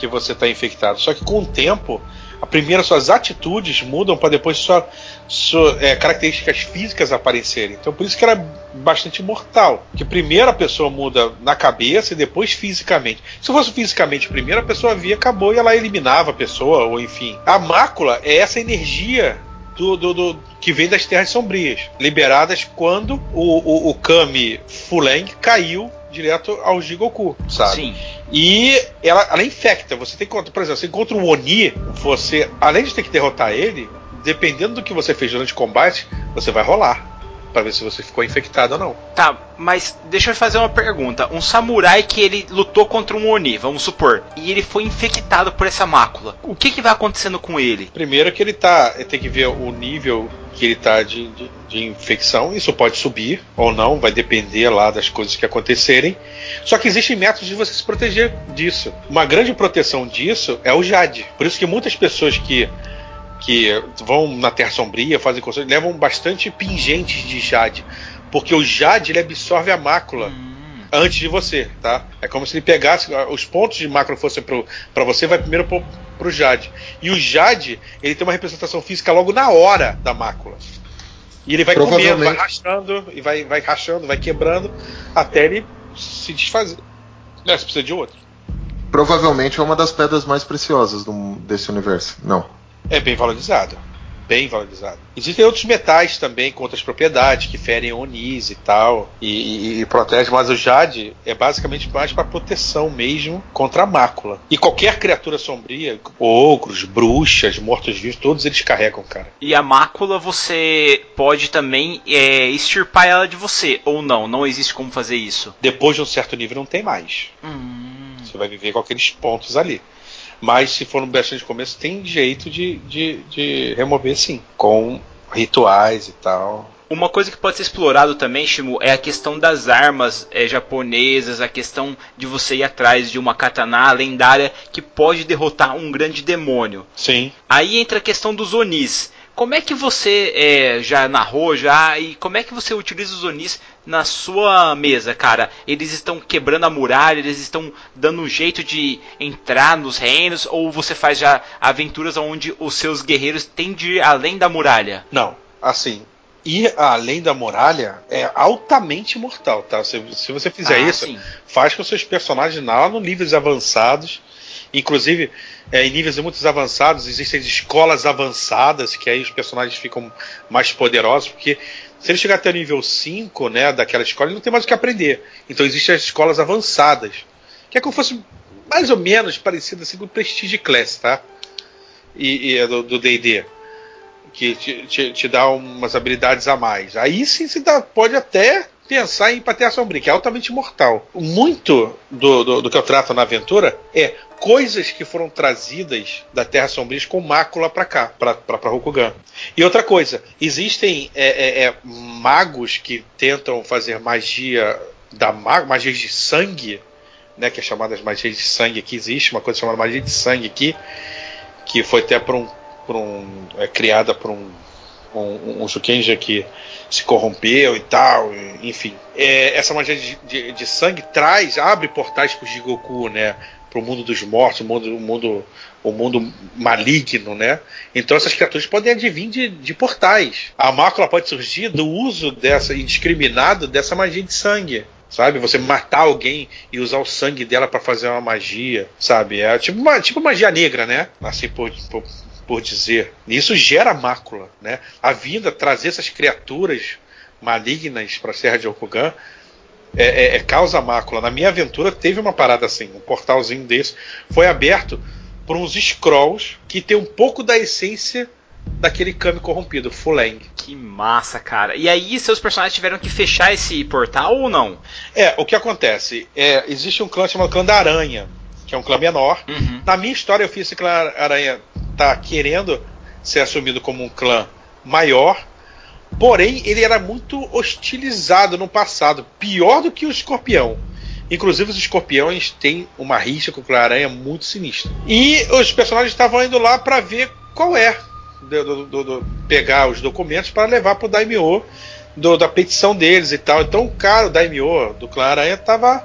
Que você está infectado. Só que com o tempo, a primeira suas atitudes mudam para depois sua, sua é, características físicas aparecerem. Então por isso que ela é bastante mortal. Que primeiro a pessoa muda na cabeça e depois fisicamente. Se fosse fisicamente primeiro, a pessoa via, acabou e ela eliminava a pessoa, ou enfim. A mácula é essa energia do, do, do, que vem das Terras Sombrias, liberadas quando o, o, o Kami Fuleng caiu direto ao Jigoku, sabe? Sim. E ela, ela infecta. Você tem conta, por exemplo, você encontra um Oni, você, além de ter que derrotar ele, dependendo do que você fez durante o combate, você vai rolar para ver se você ficou infectado ou não. Tá, mas deixa eu fazer uma pergunta. Um samurai que ele lutou contra um Oni, vamos supor, e ele foi infectado por essa mácula. O que, que vai acontecendo com ele? Primeiro que ele tá, ele tem que ver o nível que ele tá de, de, de, infecção. Isso pode subir ou não, vai depender lá das coisas que acontecerem. Só que existem métodos de você se proteger disso. Uma grande proteção disso é o Jade. Por isso que muitas pessoas que que vão na Terra Sombria, fazem coisas, levam bastante pingentes de jade, porque o jade ele absorve a mácula. Hum. Antes de você, tá? É como se ele pegasse os pontos de mácula fossem para você, vai primeiro pro, pro jade. E o jade, ele tem uma representação física logo na hora da mácula. E ele vai comendo, vai rachando, e vai, vai rachando, vai quebrando, até ele se desfazer. Né, você precisa de outro. Provavelmente é uma das pedras mais preciosas do, desse universo. Não. É bem valorizado. bem valorizado. Existem outros metais também com outras propriedades que ferem onis e tal e, e, e protege, mas o jade é basicamente mais para proteção mesmo contra a mácula. E qualquer criatura sombria, ogros, bruxas, mortos-vivos, todos eles carregam, cara. E a mácula você pode também é, extirpar ela de você ou não? Não existe como fazer isso. Depois de um certo nível não tem mais. Hum. Você vai viver com aqueles pontos ali. Mas se for no bastante começo, tem jeito de, de, de remover sim. Com rituais e tal. Uma coisa que pode ser explorado também, Shimu, é a questão das armas é, japonesas, a questão de você ir atrás de uma katana lendária que pode derrotar um grande demônio. Sim. Aí entra a questão dos onis. Como é que você é, já narrou já e como é que você utiliza os onis na sua mesa, cara? Eles estão quebrando a muralha, eles estão dando um jeito de entrar nos reinos ou você faz já aventuras onde os seus guerreiros têm de ir além da muralha? Não, assim, ir além da muralha é altamente mortal, tá? Se, se você fizer Ah, isso, sim. faz com seus personagens lá no níveis avançados. Inclusive, é, em níveis muito avançados, existem escolas avançadas, que aí os personagens ficam mais poderosos, porque se ele chegar até o nível 5, né, daquela escola, ele não tem mais o que aprender. Então existem as escolas avançadas. Que é como se fosse mais ou menos parecido assim com o Prestige Class, tá? E, e é do D&D que te, te- te dá umas habilidades a mais. Aí sim se dá, pode até pensar em Terra Sombria, que é altamente mortal. Muito do, do, do que eu trato na aventura é coisas que foram trazidas da Terra Sombria com mácula pra cá, pra Rokugan. E outra coisa, existem é, é, é, magos que tentam fazer magia da ma- magia de sangue, né, que é chamada de magia de sangue aqui, existe uma coisa chamada magia de sangue aqui, que foi até por um, por um é, criada por um um, um Shukenja que se corrompeu e tal, enfim. É, essa magia de, de- de sangue traz, abre portais pro Jigoku, né? Pro mundo dos mortos, o mundo, o mundo, o mundo maligno, né? Então essas criaturas podem advir de, de portais. A mácula pode surgir do uso dessa indiscriminado dessa magia de sangue. Sabe? Você matar alguém e usar o sangue dela para fazer uma magia, sabe? É tipo, uma, tipo magia negra, né? Assim por, por, por dizer. E isso gera mácula, né? A vinda, trazer essas criaturas malignas para a Serra de Okugan é, é- é causa mácula. Na minha aventura teve uma parada assim, um portalzinho desse foi aberto por uns scrolls que tem um pouco da essência daquele Kami corrompido, Fuleng. Que massa, cara. E aí seus personagens tiveram que fechar esse portal ou não? É, o que acontece? É, existe um clã chamado Clã da Aranha, que é um clã menor. Uhum. Na minha história, eu fiz esse clã Aranha tá querendo ser assumido como um clã maior, porém ele era muito hostilizado no passado, pior do que o Escorpião. Inclusive os escorpiões têm uma rixa com o clã Aranha muito sinistra. E os personagens estavam indo lá para ver qual é, do- do- do- pegar os documentos para levar pro Daimyo do- da petição deles e tal. Então o cara, o Daimyo do clã Aranha, tava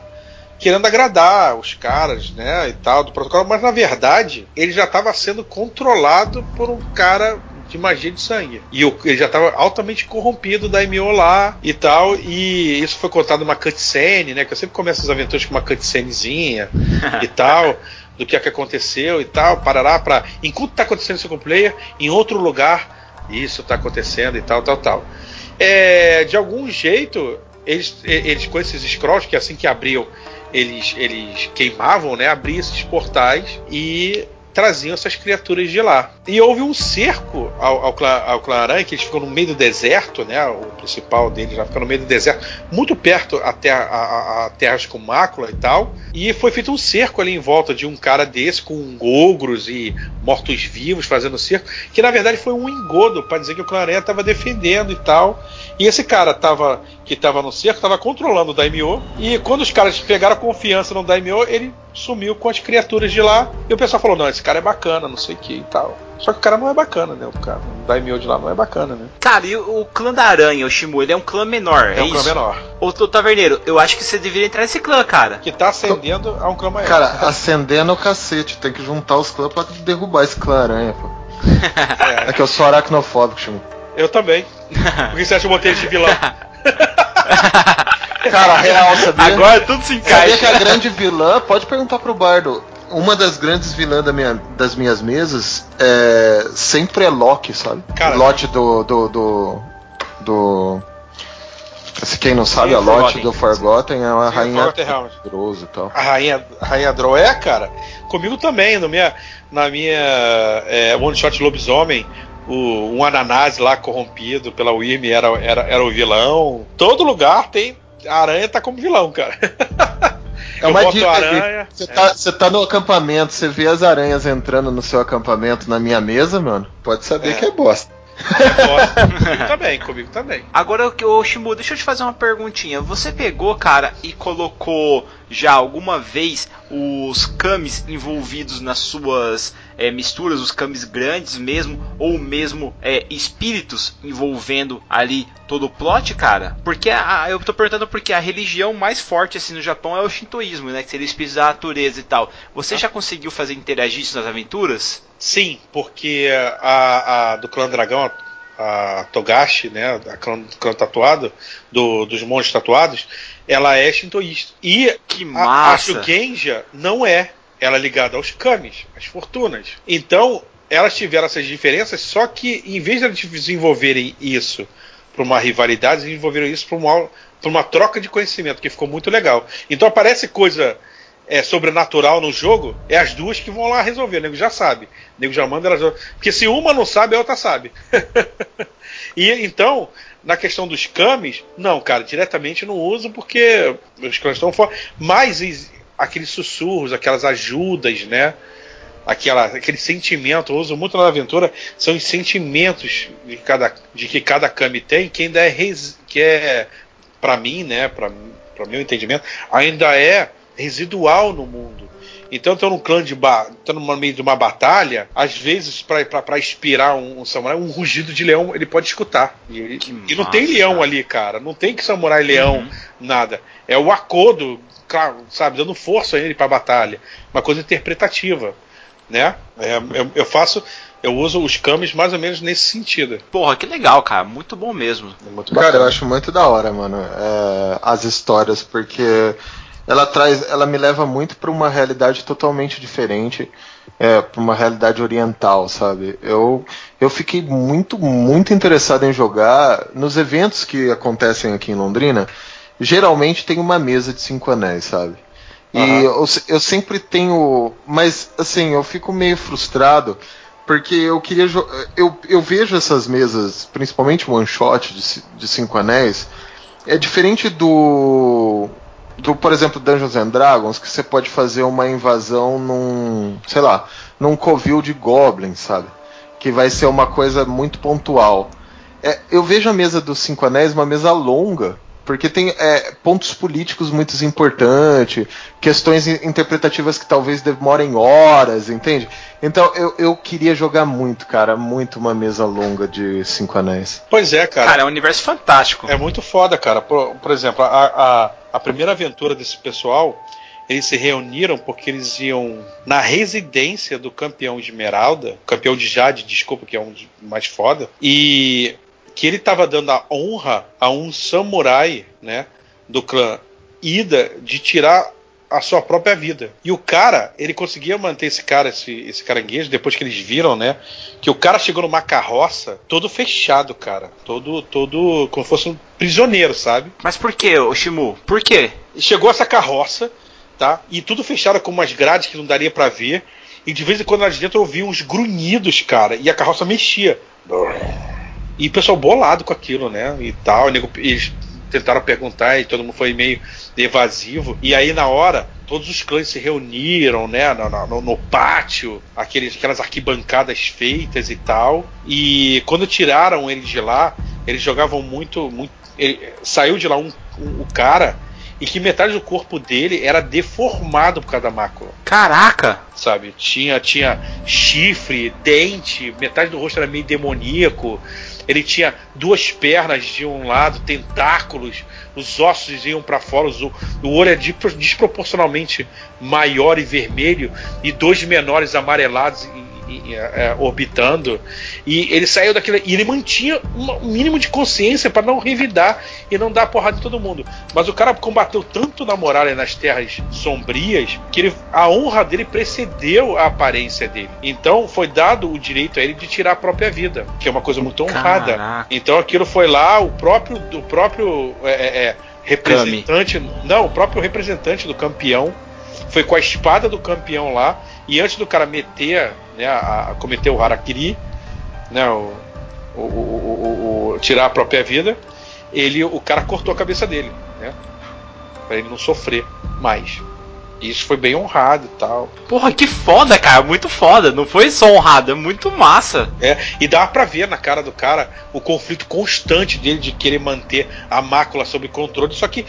querendo agradar os caras, né, e tal, do protocolo, mas na verdade ele já estava sendo controlado por um cara de magia de sangue. E o- ele já estava altamente corrompido da Daimyo lá e tal, e isso foi contado numa cutscene, né, que eu sempre começo as aventuras com uma cutscenezinha (laughs) e tal, do que é que aconteceu e tal, parará para enquanto tá acontecendo isso com o player, em outro lugar isso tá acontecendo e tal, tal, tal. É, de algum jeito, eles, eles com esses scrolls, que assim que abriam, eles, eles queimavam, né? Abriam esses portais e traziam essas criaturas de lá. E houve um cerco ao, ao, ao clã Aranha, que eles ficam no meio do deserto, né? O principal deles já fica no meio do deserto, muito perto a, terra, a, a- terras com mácula e tal. E foi feito um cerco ali em volta de um cara desse, com ogros e mortos-vivos fazendo cerco, que na verdade foi um engodo para dizer que o clã Aranha estava defendendo e tal. E esse cara tava, que estava no cerco estava controlando o Daimyo. E quando os caras pegaram confiança no Daimyo, ele sumiu com as criaturas de lá. E o pessoal falou: não, esse cara é bacana, não sei o que e tal. Só que o cara não é bacana, né? O, cara, o Daimyo de lá não é bacana, né? Cara, e o, o clã da aranha, o Shimu, ele é um clã menor, é, É um isso? clã menor. Ô, ô, Taverneiro, eu acho que você deveria entrar nesse clã, cara. Que tá ascendendo a um clã maior. Cara, acendendo o cacete, tem que juntar os clãs pra derrubar esse clã aranha, pô. (laughs) É que eu sou aracnofóbico, chamo. Eu também. Por que você acha que eu botei esse vilão? (laughs) (laughs) Cara, real, sabia? Agora tudo se Sabia que encaixa. a grande vilã, pode perguntar pro Bardo, uma das grandes vilãs da minha, das minhas mesas é, sempre é Loki, sabe? Cara, Loki do. do, do, do se quem não sabe, Sim, a Lotte do Forgotten é uma Sim, rainha Realms. poderosa e tal. A rainha, a rainha Drow é, cara. Comigo também, no minha, na minha é, one shot lobisomem, o, um ananás lá corrompido pela Wyrm era, era, era o vilão. Todo lugar tem. A aranha tá como vilão, cara. (laughs) É uma dica aranha. Você tá, você tá no acampamento, você vê as aranhas entrando no seu acampamento na minha mesa, mano. Pode saber É. que é bosta. Gosto. (laughs) comigo também, comigo também. Agora, ô Shimu, deixa eu te fazer uma perguntinha. Você pegou, cara, e colocou já alguma vez os kamis envolvidos nas suas é, misturas, os kamis grandes mesmo, ou mesmo é, espíritos envolvendo ali todo o plot, cara? Porque a, eu tô perguntando porque a religião mais forte assim no Japão é o shintoísmo, né? Que seria espíritos da natureza e tal. Você já conseguiu fazer interagir isso nas aventuras? Sim, porque a, a do clã dragão, a, Togashi, né, a clã, clã tatuado, do- dos monstros tatuados, ela é shintoísta. E Que a, a massa! Shugenja não é. Ela é ligada aos kamis, às fortunas. Então, elas tiveram essas diferenças, só que em vez de elas desenvolverem isso para uma rivalidade, desenvolveram isso para uma, pra uma troca de conhecimento, que ficou muito legal. Então aparece coisa é, sobrenatural no jogo, é as duas que vão lá resolver. O nego já sabe. O nego já manda elas. Porque se uma não sabe, a outra sabe. (laughs) e então, na questão dos camis, não, cara, diretamente não uso porque os clãs estão fora. Mas aqueles sussurros, aquelas ajudas, né? Aquela, aquele sentimento, eu uso muito na aventura, são os sentimentos de, cada, de que cada kami tem, que ainda é, que é para mim, né, para meu entendimento, ainda é residual no mundo. Então, eu tô num clã de ba tô no meio de uma batalha, às vezes, para inspirar um, um samurai, um rugido de leão ele pode escutar. E, e não tem leão ali, cara. Não tem que samurai leão, Uhum. nada. É o acordo, claro, sabe, dando força a ele para batalha. Uma coisa interpretativa, né? É, eu, eu faço, eu uso os camis mais ou menos nesse sentido. Porra, que legal, cara. Muito bom mesmo. É muito Cara, eu acho muito da hora, mano, é, as histórias, porque ela traz, ela me leva muito pra uma realidade totalmente diferente, é, para uma realidade oriental, sabe? Eu, eu fiquei muito, muito interessado em jogar nos eventos que acontecem aqui em Londrina. Geralmente tem uma mesa de cinco anéis, sabe? E Aham. eu, eu sempre tenho. Mas, assim, eu fico meio frustrado porque eu queria. Eu, eu vejo essas mesas, principalmente one shot de, de Cinco Anéis, é diferente do. Do, por exemplo, Dungeons and Dragons, que você pode fazer uma invasão num. sei lá, num covil de goblins, sabe? Que vai ser uma coisa muito pontual. É, eu vejo a mesa dos Cinco Anéis uma mesa longa, porque tem é, pontos políticos muito importantes, questões in- interpretativas que talvez demorem horas, entende? Então eu, eu queria jogar muito, cara, muito uma mesa longa de Cinco Anéis. Pois é, cara. Cara, é um universo fantástico. É muito foda, cara. Por, por exemplo, a, a, a primeira aventura desse pessoal, eles se reuniram porque eles iam na residência do campeão Esmeralda, campeão de Jade, desculpa, que é um dos mais foda, e que ele tava dando a honra a um samurai, né, do clã Ida de tirar a sua própria vida. E o cara, ele conseguia manter esse cara, esse, esse caranguejo, depois que eles viram, né? Que o cara chegou numa carroça todo fechado, cara. Todo, todo, como se fosse um prisioneiro, sabe? Mas por que, ô Shimu? Por quê? Chegou essa carroça, tá? E tudo fechado com umas grades que não daria pra ver. E de vez em quando lá de dentro eu ouvia uns grunhidos, cara. E a carroça mexia. E o pessoal bolado com aquilo, né? E tal. e nego- Eles tentaram perguntar e todo mundo foi meio evasivo. E aí, na hora, todos os clãs se reuniram, né? No, no- no pátio, aqueles, aquelas arquibancadas feitas e tal. E quando tiraram eles de lá, eles jogavam muito. muito ele- saiu de lá um, um- o cara e que metade do corpo dele era deformado por causa da mácula Caraca! sabe? Tinha, tinha chifre, dente, metade do rosto era meio demoníaco. Ele tinha duas pernas de um lado, tentáculos, os ossos iam para fora, os- o olho é desproporcionalmente maior e vermelho, e dois menores amarelados orbitando. E ele saiu daquilo. E ele mantinha um mínimo de consciência para não revidar e não dar porrada em todo mundo. Mas o cara combateu tanto na moral e nas terras sombrias que ele, a honra dele precedeu a aparência dele. Então foi dado o direito a ele de tirar a própria vida, que é uma coisa muito honrada. Caraca. Então aquilo foi lá, o próprio, o próprio é, é, é representante. Kami. Não, o próprio representante do campeão foi com a espada do campeão lá. E antes do cara meter, né, a, a cometer o Harakiri, né, o, o, o, o, tirar a própria vida, ele, o cara cortou a cabeça dele, né, para ele não sofrer mais. Isso foi bem honrado e tal. Porra, que foda, cara. Muito foda. Não foi só honrado, é muito massa. É, e dá pra ver na cara do cara o conflito constante dele de querer manter a mácula sob controle. Só que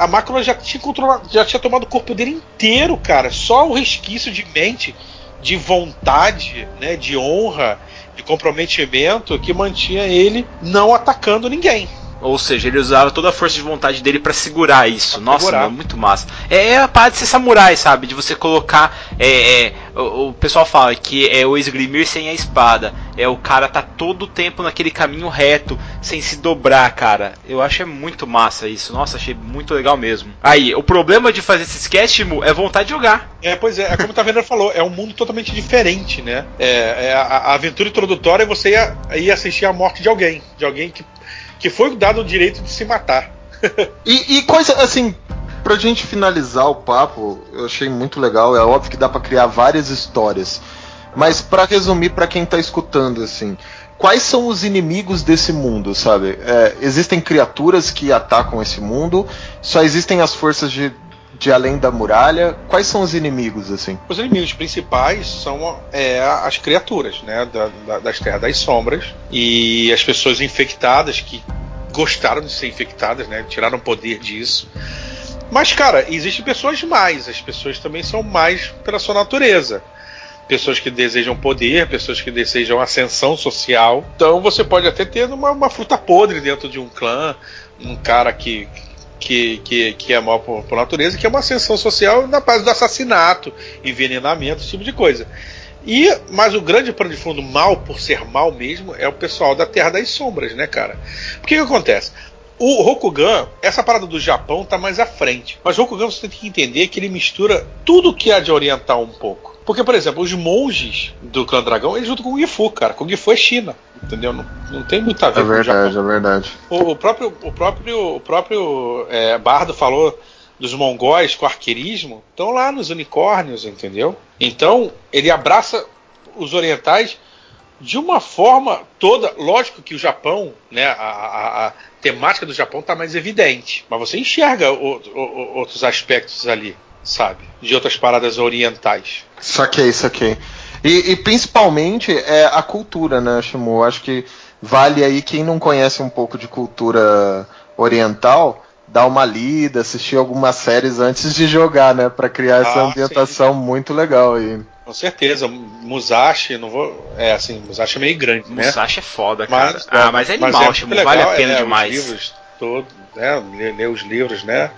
a mácula já tinha controlado, já tinha tomado o corpo dele inteiro, cara. Só o resquício de mente, de vontade, né, de honra, de comprometimento que mantinha ele não atacando ninguém. Ou seja, ele usava toda a força de vontade dele para segurar isso. Pra Nossa, segurar. muito massa. É, é a parte de ser samurai, sabe? De você colocar. É, é, o, o, pessoal fala que é o esgrimir sem a espada. É o cara tá todo o tempo naquele caminho reto, sem se dobrar, cara. Eu acho é muito massa isso. Nossa, achei muito legal mesmo. Aí, o problema de fazer esse sketch é vontade de jogar. É, pois é, é como o Taverna falou, é um mundo totalmente diferente, né? É, é a, a, aventura introdutória é você ia, ia assistir a morte de alguém. De alguém que que foi dado o direito de se matar. (laughs) e, e coisa assim, pra gente finalizar o papo, eu achei muito legal. É óbvio que dá para criar várias histórias. Mas para resumir para quem tá escutando, assim, quais são os inimigos desse mundo, sabe? É, existem criaturas que atacam esse mundo, só existem as forças de, de além da muralha. Quais são os inimigos, assim? Os inimigos principais são é, as criaturas, né? Da, da, das Terras das Sombras. E as pessoas infectadas que gostaram de ser infectadas, né? Tiraram poder disso. Mas, cara, existem pessoas mais. As pessoas também são mais pela sua natureza. Pessoas que desejam poder, pessoas que desejam ascensão social. Então você pode até ter uma, uma fruta podre dentro de um clã, um cara que, que, que, que é mal por, por, natureza, que é uma ascensão social na base do assassinato, envenenamento, esse tipo de coisa. E, mas o grande pano de fundo mal por ser mal mesmo é o pessoal da Terra das Sombras, né, cara? O que, acontece? O Rokugan, essa parada do Japão tá mais à frente. Mas o Rokugan você tem que entender que ele mistura tudo que há de oriental um pouco. Porque, por exemplo, os monges do Clã Dragão, eles juntam com o Gifu, cara. O Gifu é China, entendeu? Não, não tem muito a ver é com verdade, o Japão. É verdade, o, o próprio, o próprio, o próprio é, Bardo falou dos mongóis com arqueirismo, estão lá nos unicórnios, entendeu? Então, ele abraça os orientais de uma forma toda. Lógico que o Japão, né, a, a, a temática do Japão está mais evidente, mas você enxerga o, o, outros aspectos ali sabe? De outras paradas orientais. Saquei, saquei. E, e principalmente é a cultura, né, Shimu? Acho que vale aí quem não conhece um pouco de cultura oriental dar uma lida, assistir algumas séries antes de jogar, né, para criar essa ah, ambientação sim. muito legal aí. Com certeza, Musashi, não vou, é assim, Musashi é meio grande, né? Musashi é foda, cara. Mas, ah, mas é animal, mas é vale a pena é, demais. Os livros todos, né, ler, ler os livros, né?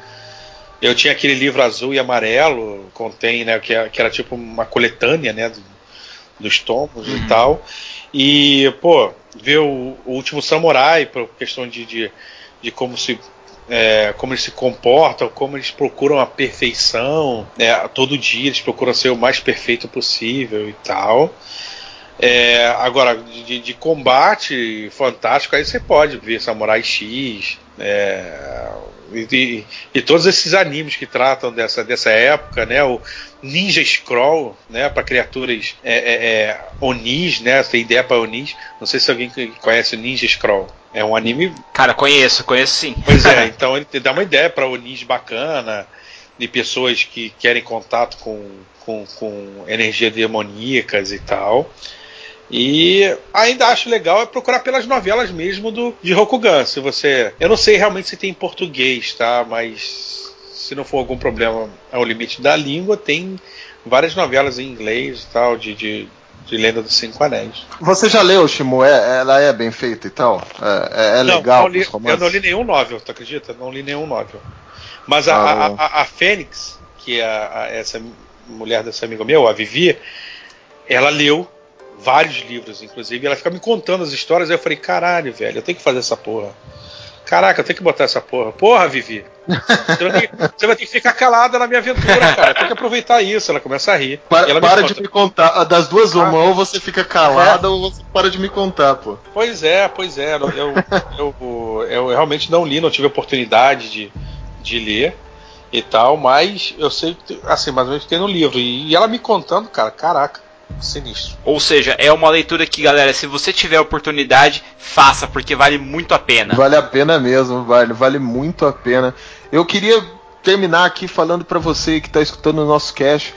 Eu tinha aquele livro azul e amarelo, contém, né, que, que era tipo uma coletânea, né, dos tomos uhum. e tal. E, pô, ver o, o, último samurai, por questão de, de, de como se é, como eles se comportam, como eles procuram a perfeição, né, todo dia eles procuram ser o mais perfeito possível e tal. É, agora, de, de, combate fantástico, aí você pode ver Samurai X, é, e, e, todos esses animes que tratam dessa, dessa época, né? O Ninja Scroll, né? Para criaturas é, é, é, Onis, né? Tem ideia para Onis. Não sei se alguém conhece o Ninja Scroll. É um anime. Cara, conheço, conheço sim. Pois é, (laughs) então ele dá uma ideia para Onis bacana, de pessoas que querem contato com, com, com energia demoníacas e tal. E ainda acho legal é procurar pelas novelas mesmo do de Rokugan. Se você, eu não sei realmente se tem em português, tá? Mas se não for algum problema ao limite da língua, tem várias novelas em inglês e tal de, de de Lenda dos Cinco Anéis. Você já leu, Shimu? É, ela é bem feita e tal? É, é, é não, legal? Não li, eu não li nenhum novel, tu acredita? Não li nenhum novel. Mas a, ah, a, a, a Fênix, que é a, essa mulher desse amigo meu, a Vivi, ela leu vários livros, inclusive, e ela fica me contando as histórias, aí eu falei, caralho, velho, eu tenho que fazer essa porra. Caraca, eu tenho que botar essa porra. Porra, Vivi. Você vai, ter, você vai ter que ficar calada na minha aventura, cara. Tem que aproveitar isso. Ela começa a rir. Para, para de me contar. Das duas, uma, ou você fica calada ou você para de me contar, pô. Pois é, pois é. Eu, eu, eu, eu realmente não li, não tive oportunidade de, de ler e tal, mas eu sei que, assim, mais ou menos tem no livro. E, e ela me contando, cara, caraca, sinistro. Ou seja, é uma leitura que, galera, se você tiver oportunidade, faça, porque vale muito a pena. Vale a pena mesmo, vale, vale muito a pena. Eu queria terminar aqui falando para você que está escutando o nosso cast.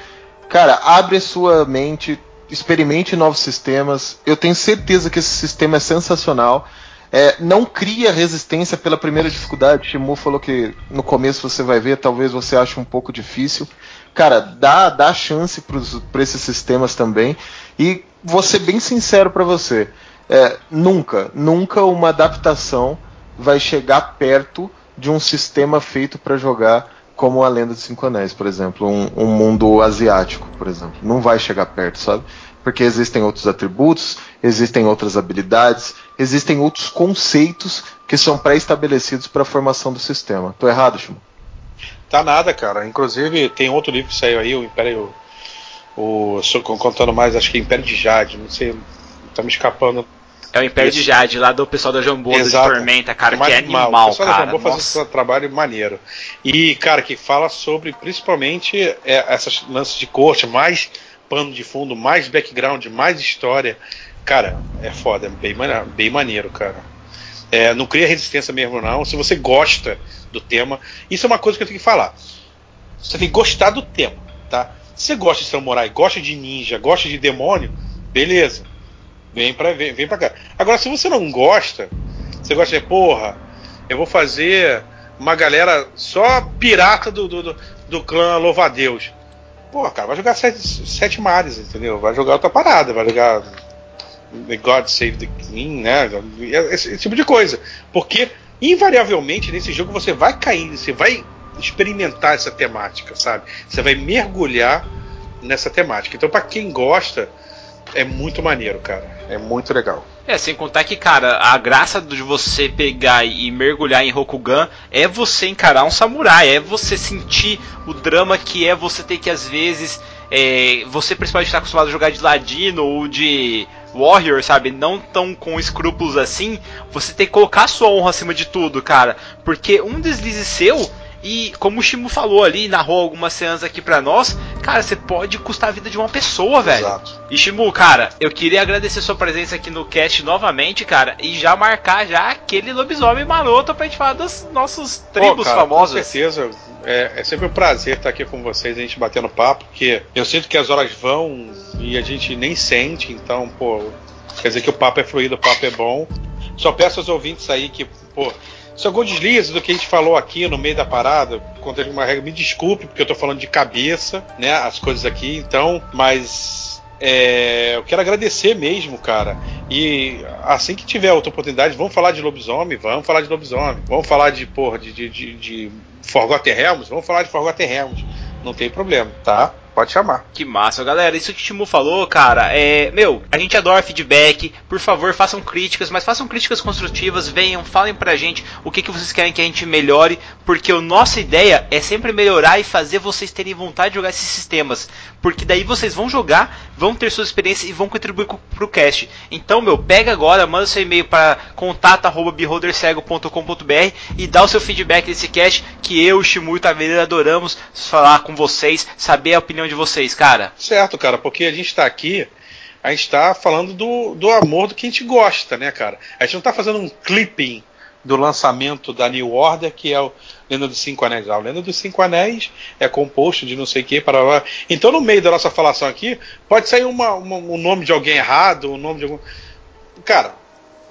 Cara, abre a sua mente, experimente novos sistemas. Eu tenho certeza que esse sistema é sensacional. É, não cria resistência pela primeira dificuldade. Shimu falou que no começo você vai ver, talvez você ache um pouco difícil. Cara, dá, dá chance para esses sistemas também. E vou ser bem sincero para você. É, nunca, nunca uma adaptação vai chegar perto de um sistema feito para jogar como a Lenda dos Cinco Anéis, por exemplo, um, um, mundo asiático, por exemplo. Não vai chegar perto, sabe? Porque existem outros atributos, existem outras habilidades, existem outros conceitos que são pré-estabelecidos para a formação do sistema. Tô errado, Chimo? Tá nada, cara. Inclusive, tem outro livro que saiu aí, o Império. O, contando mais, acho que Império de Jade, não sei, tá me escapando. É o Império de Jade, lá do pessoal da Jamboa de Tormenta, cara, que é animal, o pessoal cara. da Jamboa faz esse trabalho maneiro. E, cara, que fala sobre, principalmente, é, essas lances de corte, mais pano de fundo, mais background, mais história. Cara, é foda, é bem, bem maneiro, cara. É, não cria resistência mesmo, não. Se você gosta do tema, isso é uma coisa que eu tenho que falar. Você tem que gostar do tema, tá? Se você gosta de samurai, gosta de ninja, gosta de demônio, beleza. Vem pra, vem, vem pra cá. Agora, se você não gosta, você gosta de, porra, eu vou fazer uma galera só pirata do, do, do, clã Louva-a-Deus. Pô, cara, vai jogar sete, sete mares, entendeu? Vai jogar outra parada, vai jogar God Save the King, né? Esse, esse, tipo de coisa. Porque, invariavelmente, nesse jogo você vai cair, você vai experimentar essa temática, sabe? Você vai mergulhar nessa temática. Então, para quem gosta, é muito maneiro, cara. É muito legal. É, sem contar que, cara, a graça de você pegar e mergulhar em Rokugan é você encarar um samurai, é você sentir o drama que é você ter que, às vezes, é, você principalmente está acostumado a jogar de ladino ou de warrior, sabe? Não tão com escrúpulos assim, você tem que colocar sua honra acima de tudo, cara. Porque um deslize seu e como o Shimu falou ali, narrou algumas cenas aqui pra nós, cara, você pode custar a vida de uma pessoa, velho. Exato. E Shimu, cara, eu queria agradecer sua presença aqui no cast novamente, cara, e já marcar já aquele lobisomem maroto pra gente falar dos nossos tribos Pô, cara, famosos. Com certeza. É, é, sempre um prazer estar aqui com vocês, a gente batendo papo, porque eu sinto que as horas vão e a gente nem sente, então, pô, quer dizer que o papo é fluido, o papo é bom. Só peço aos ouvintes aí que, pô, se algum deslize do que a gente falou aqui no meio da parada, contando uma regra, me desculpe, porque eu tô falando de cabeça, né? As coisas aqui, então, mas é, eu quero agradecer mesmo, cara. E assim que tiver outra oportunidade, vamos falar de lobisomem, vamos falar de lobisomem, vamos falar de, porra, de, de, de, de Forgotten Realms, vamos falar de Forgotten Realms. Não tem problema, tá? Pode chamar. Que massa, galera. Isso que o Timu falou, cara, é. Meu, a gente adora feedback. Por favor, façam críticas, mas façam críticas construtivas. Venham, falem pra gente o que, que vocês querem que a gente melhore. Porque a nossa ideia é sempre melhorar e fazer vocês terem vontade de jogar esses sistemas. Porque daí vocês vão jogar, vão ter sua experiência e vão contribuir pro cast. Então, meu, pega agora, manda seu e-mail para contato.beholdercego.com.br e dá o seu feedback desse cast que eu, Shimu e o Taveira adoramos falar com vocês, saber a opinião opinião de vocês, cara? Certo, cara, porque a gente está aqui, a gente está falando do, do amor do que a gente gosta, né, cara? A gente não está fazendo um clipping do lançamento da New Order, que é o Lenda dos Cinco Anéis. Ah, o Lenda dos Cinco Anéis é composto de não sei o que, para. Então, no meio da nossa falação aqui, pode sair uma, uma, um nome de alguém errado, um nome de algum. Cara,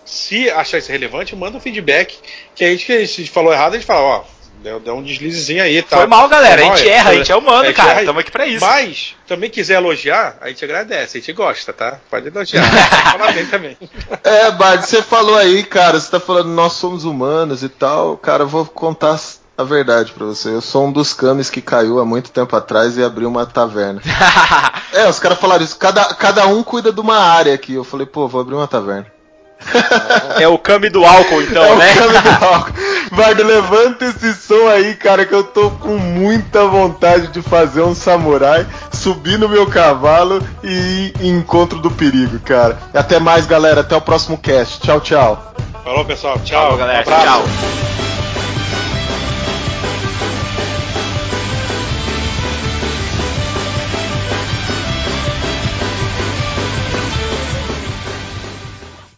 se achar isso relevante, manda um feedback. Que que a gente falou errado, a gente fala, ó, Deu, deu um deslizezinho aí, tá? Foi mal, galera. Foi mal, a gente é, erra, a gente é humano, gente cara. Estamos aqui pra isso. Mas, também quiser elogiar, a gente agradece, a gente gosta, tá? Pode elogiar. (laughs) falar bem também. É, Bard, você falou aí, cara, você tá falando nós somos humanos e tal. Cara, eu vou contar a verdade pra você. Eu sou um dos cames que caiu há muito tempo atrás e abriu uma taverna. (laughs) é, os caras falaram isso. Cada, cada um cuida de uma área aqui. Eu falei, pô, vou abrir uma taverna. (laughs) É o Kami do álcool, então, é né? o câmbio do (laughs) álcool. Vardo, levanta esse som aí, cara, que eu tô com muita vontade de fazer um samurai, subir no meu cavalo e ir em encontro do perigo, cara. Até mais, galera. Até o próximo cast. Tchau, tchau. Falou, pessoal. Tchau. Falou, galera. Um. Tchau.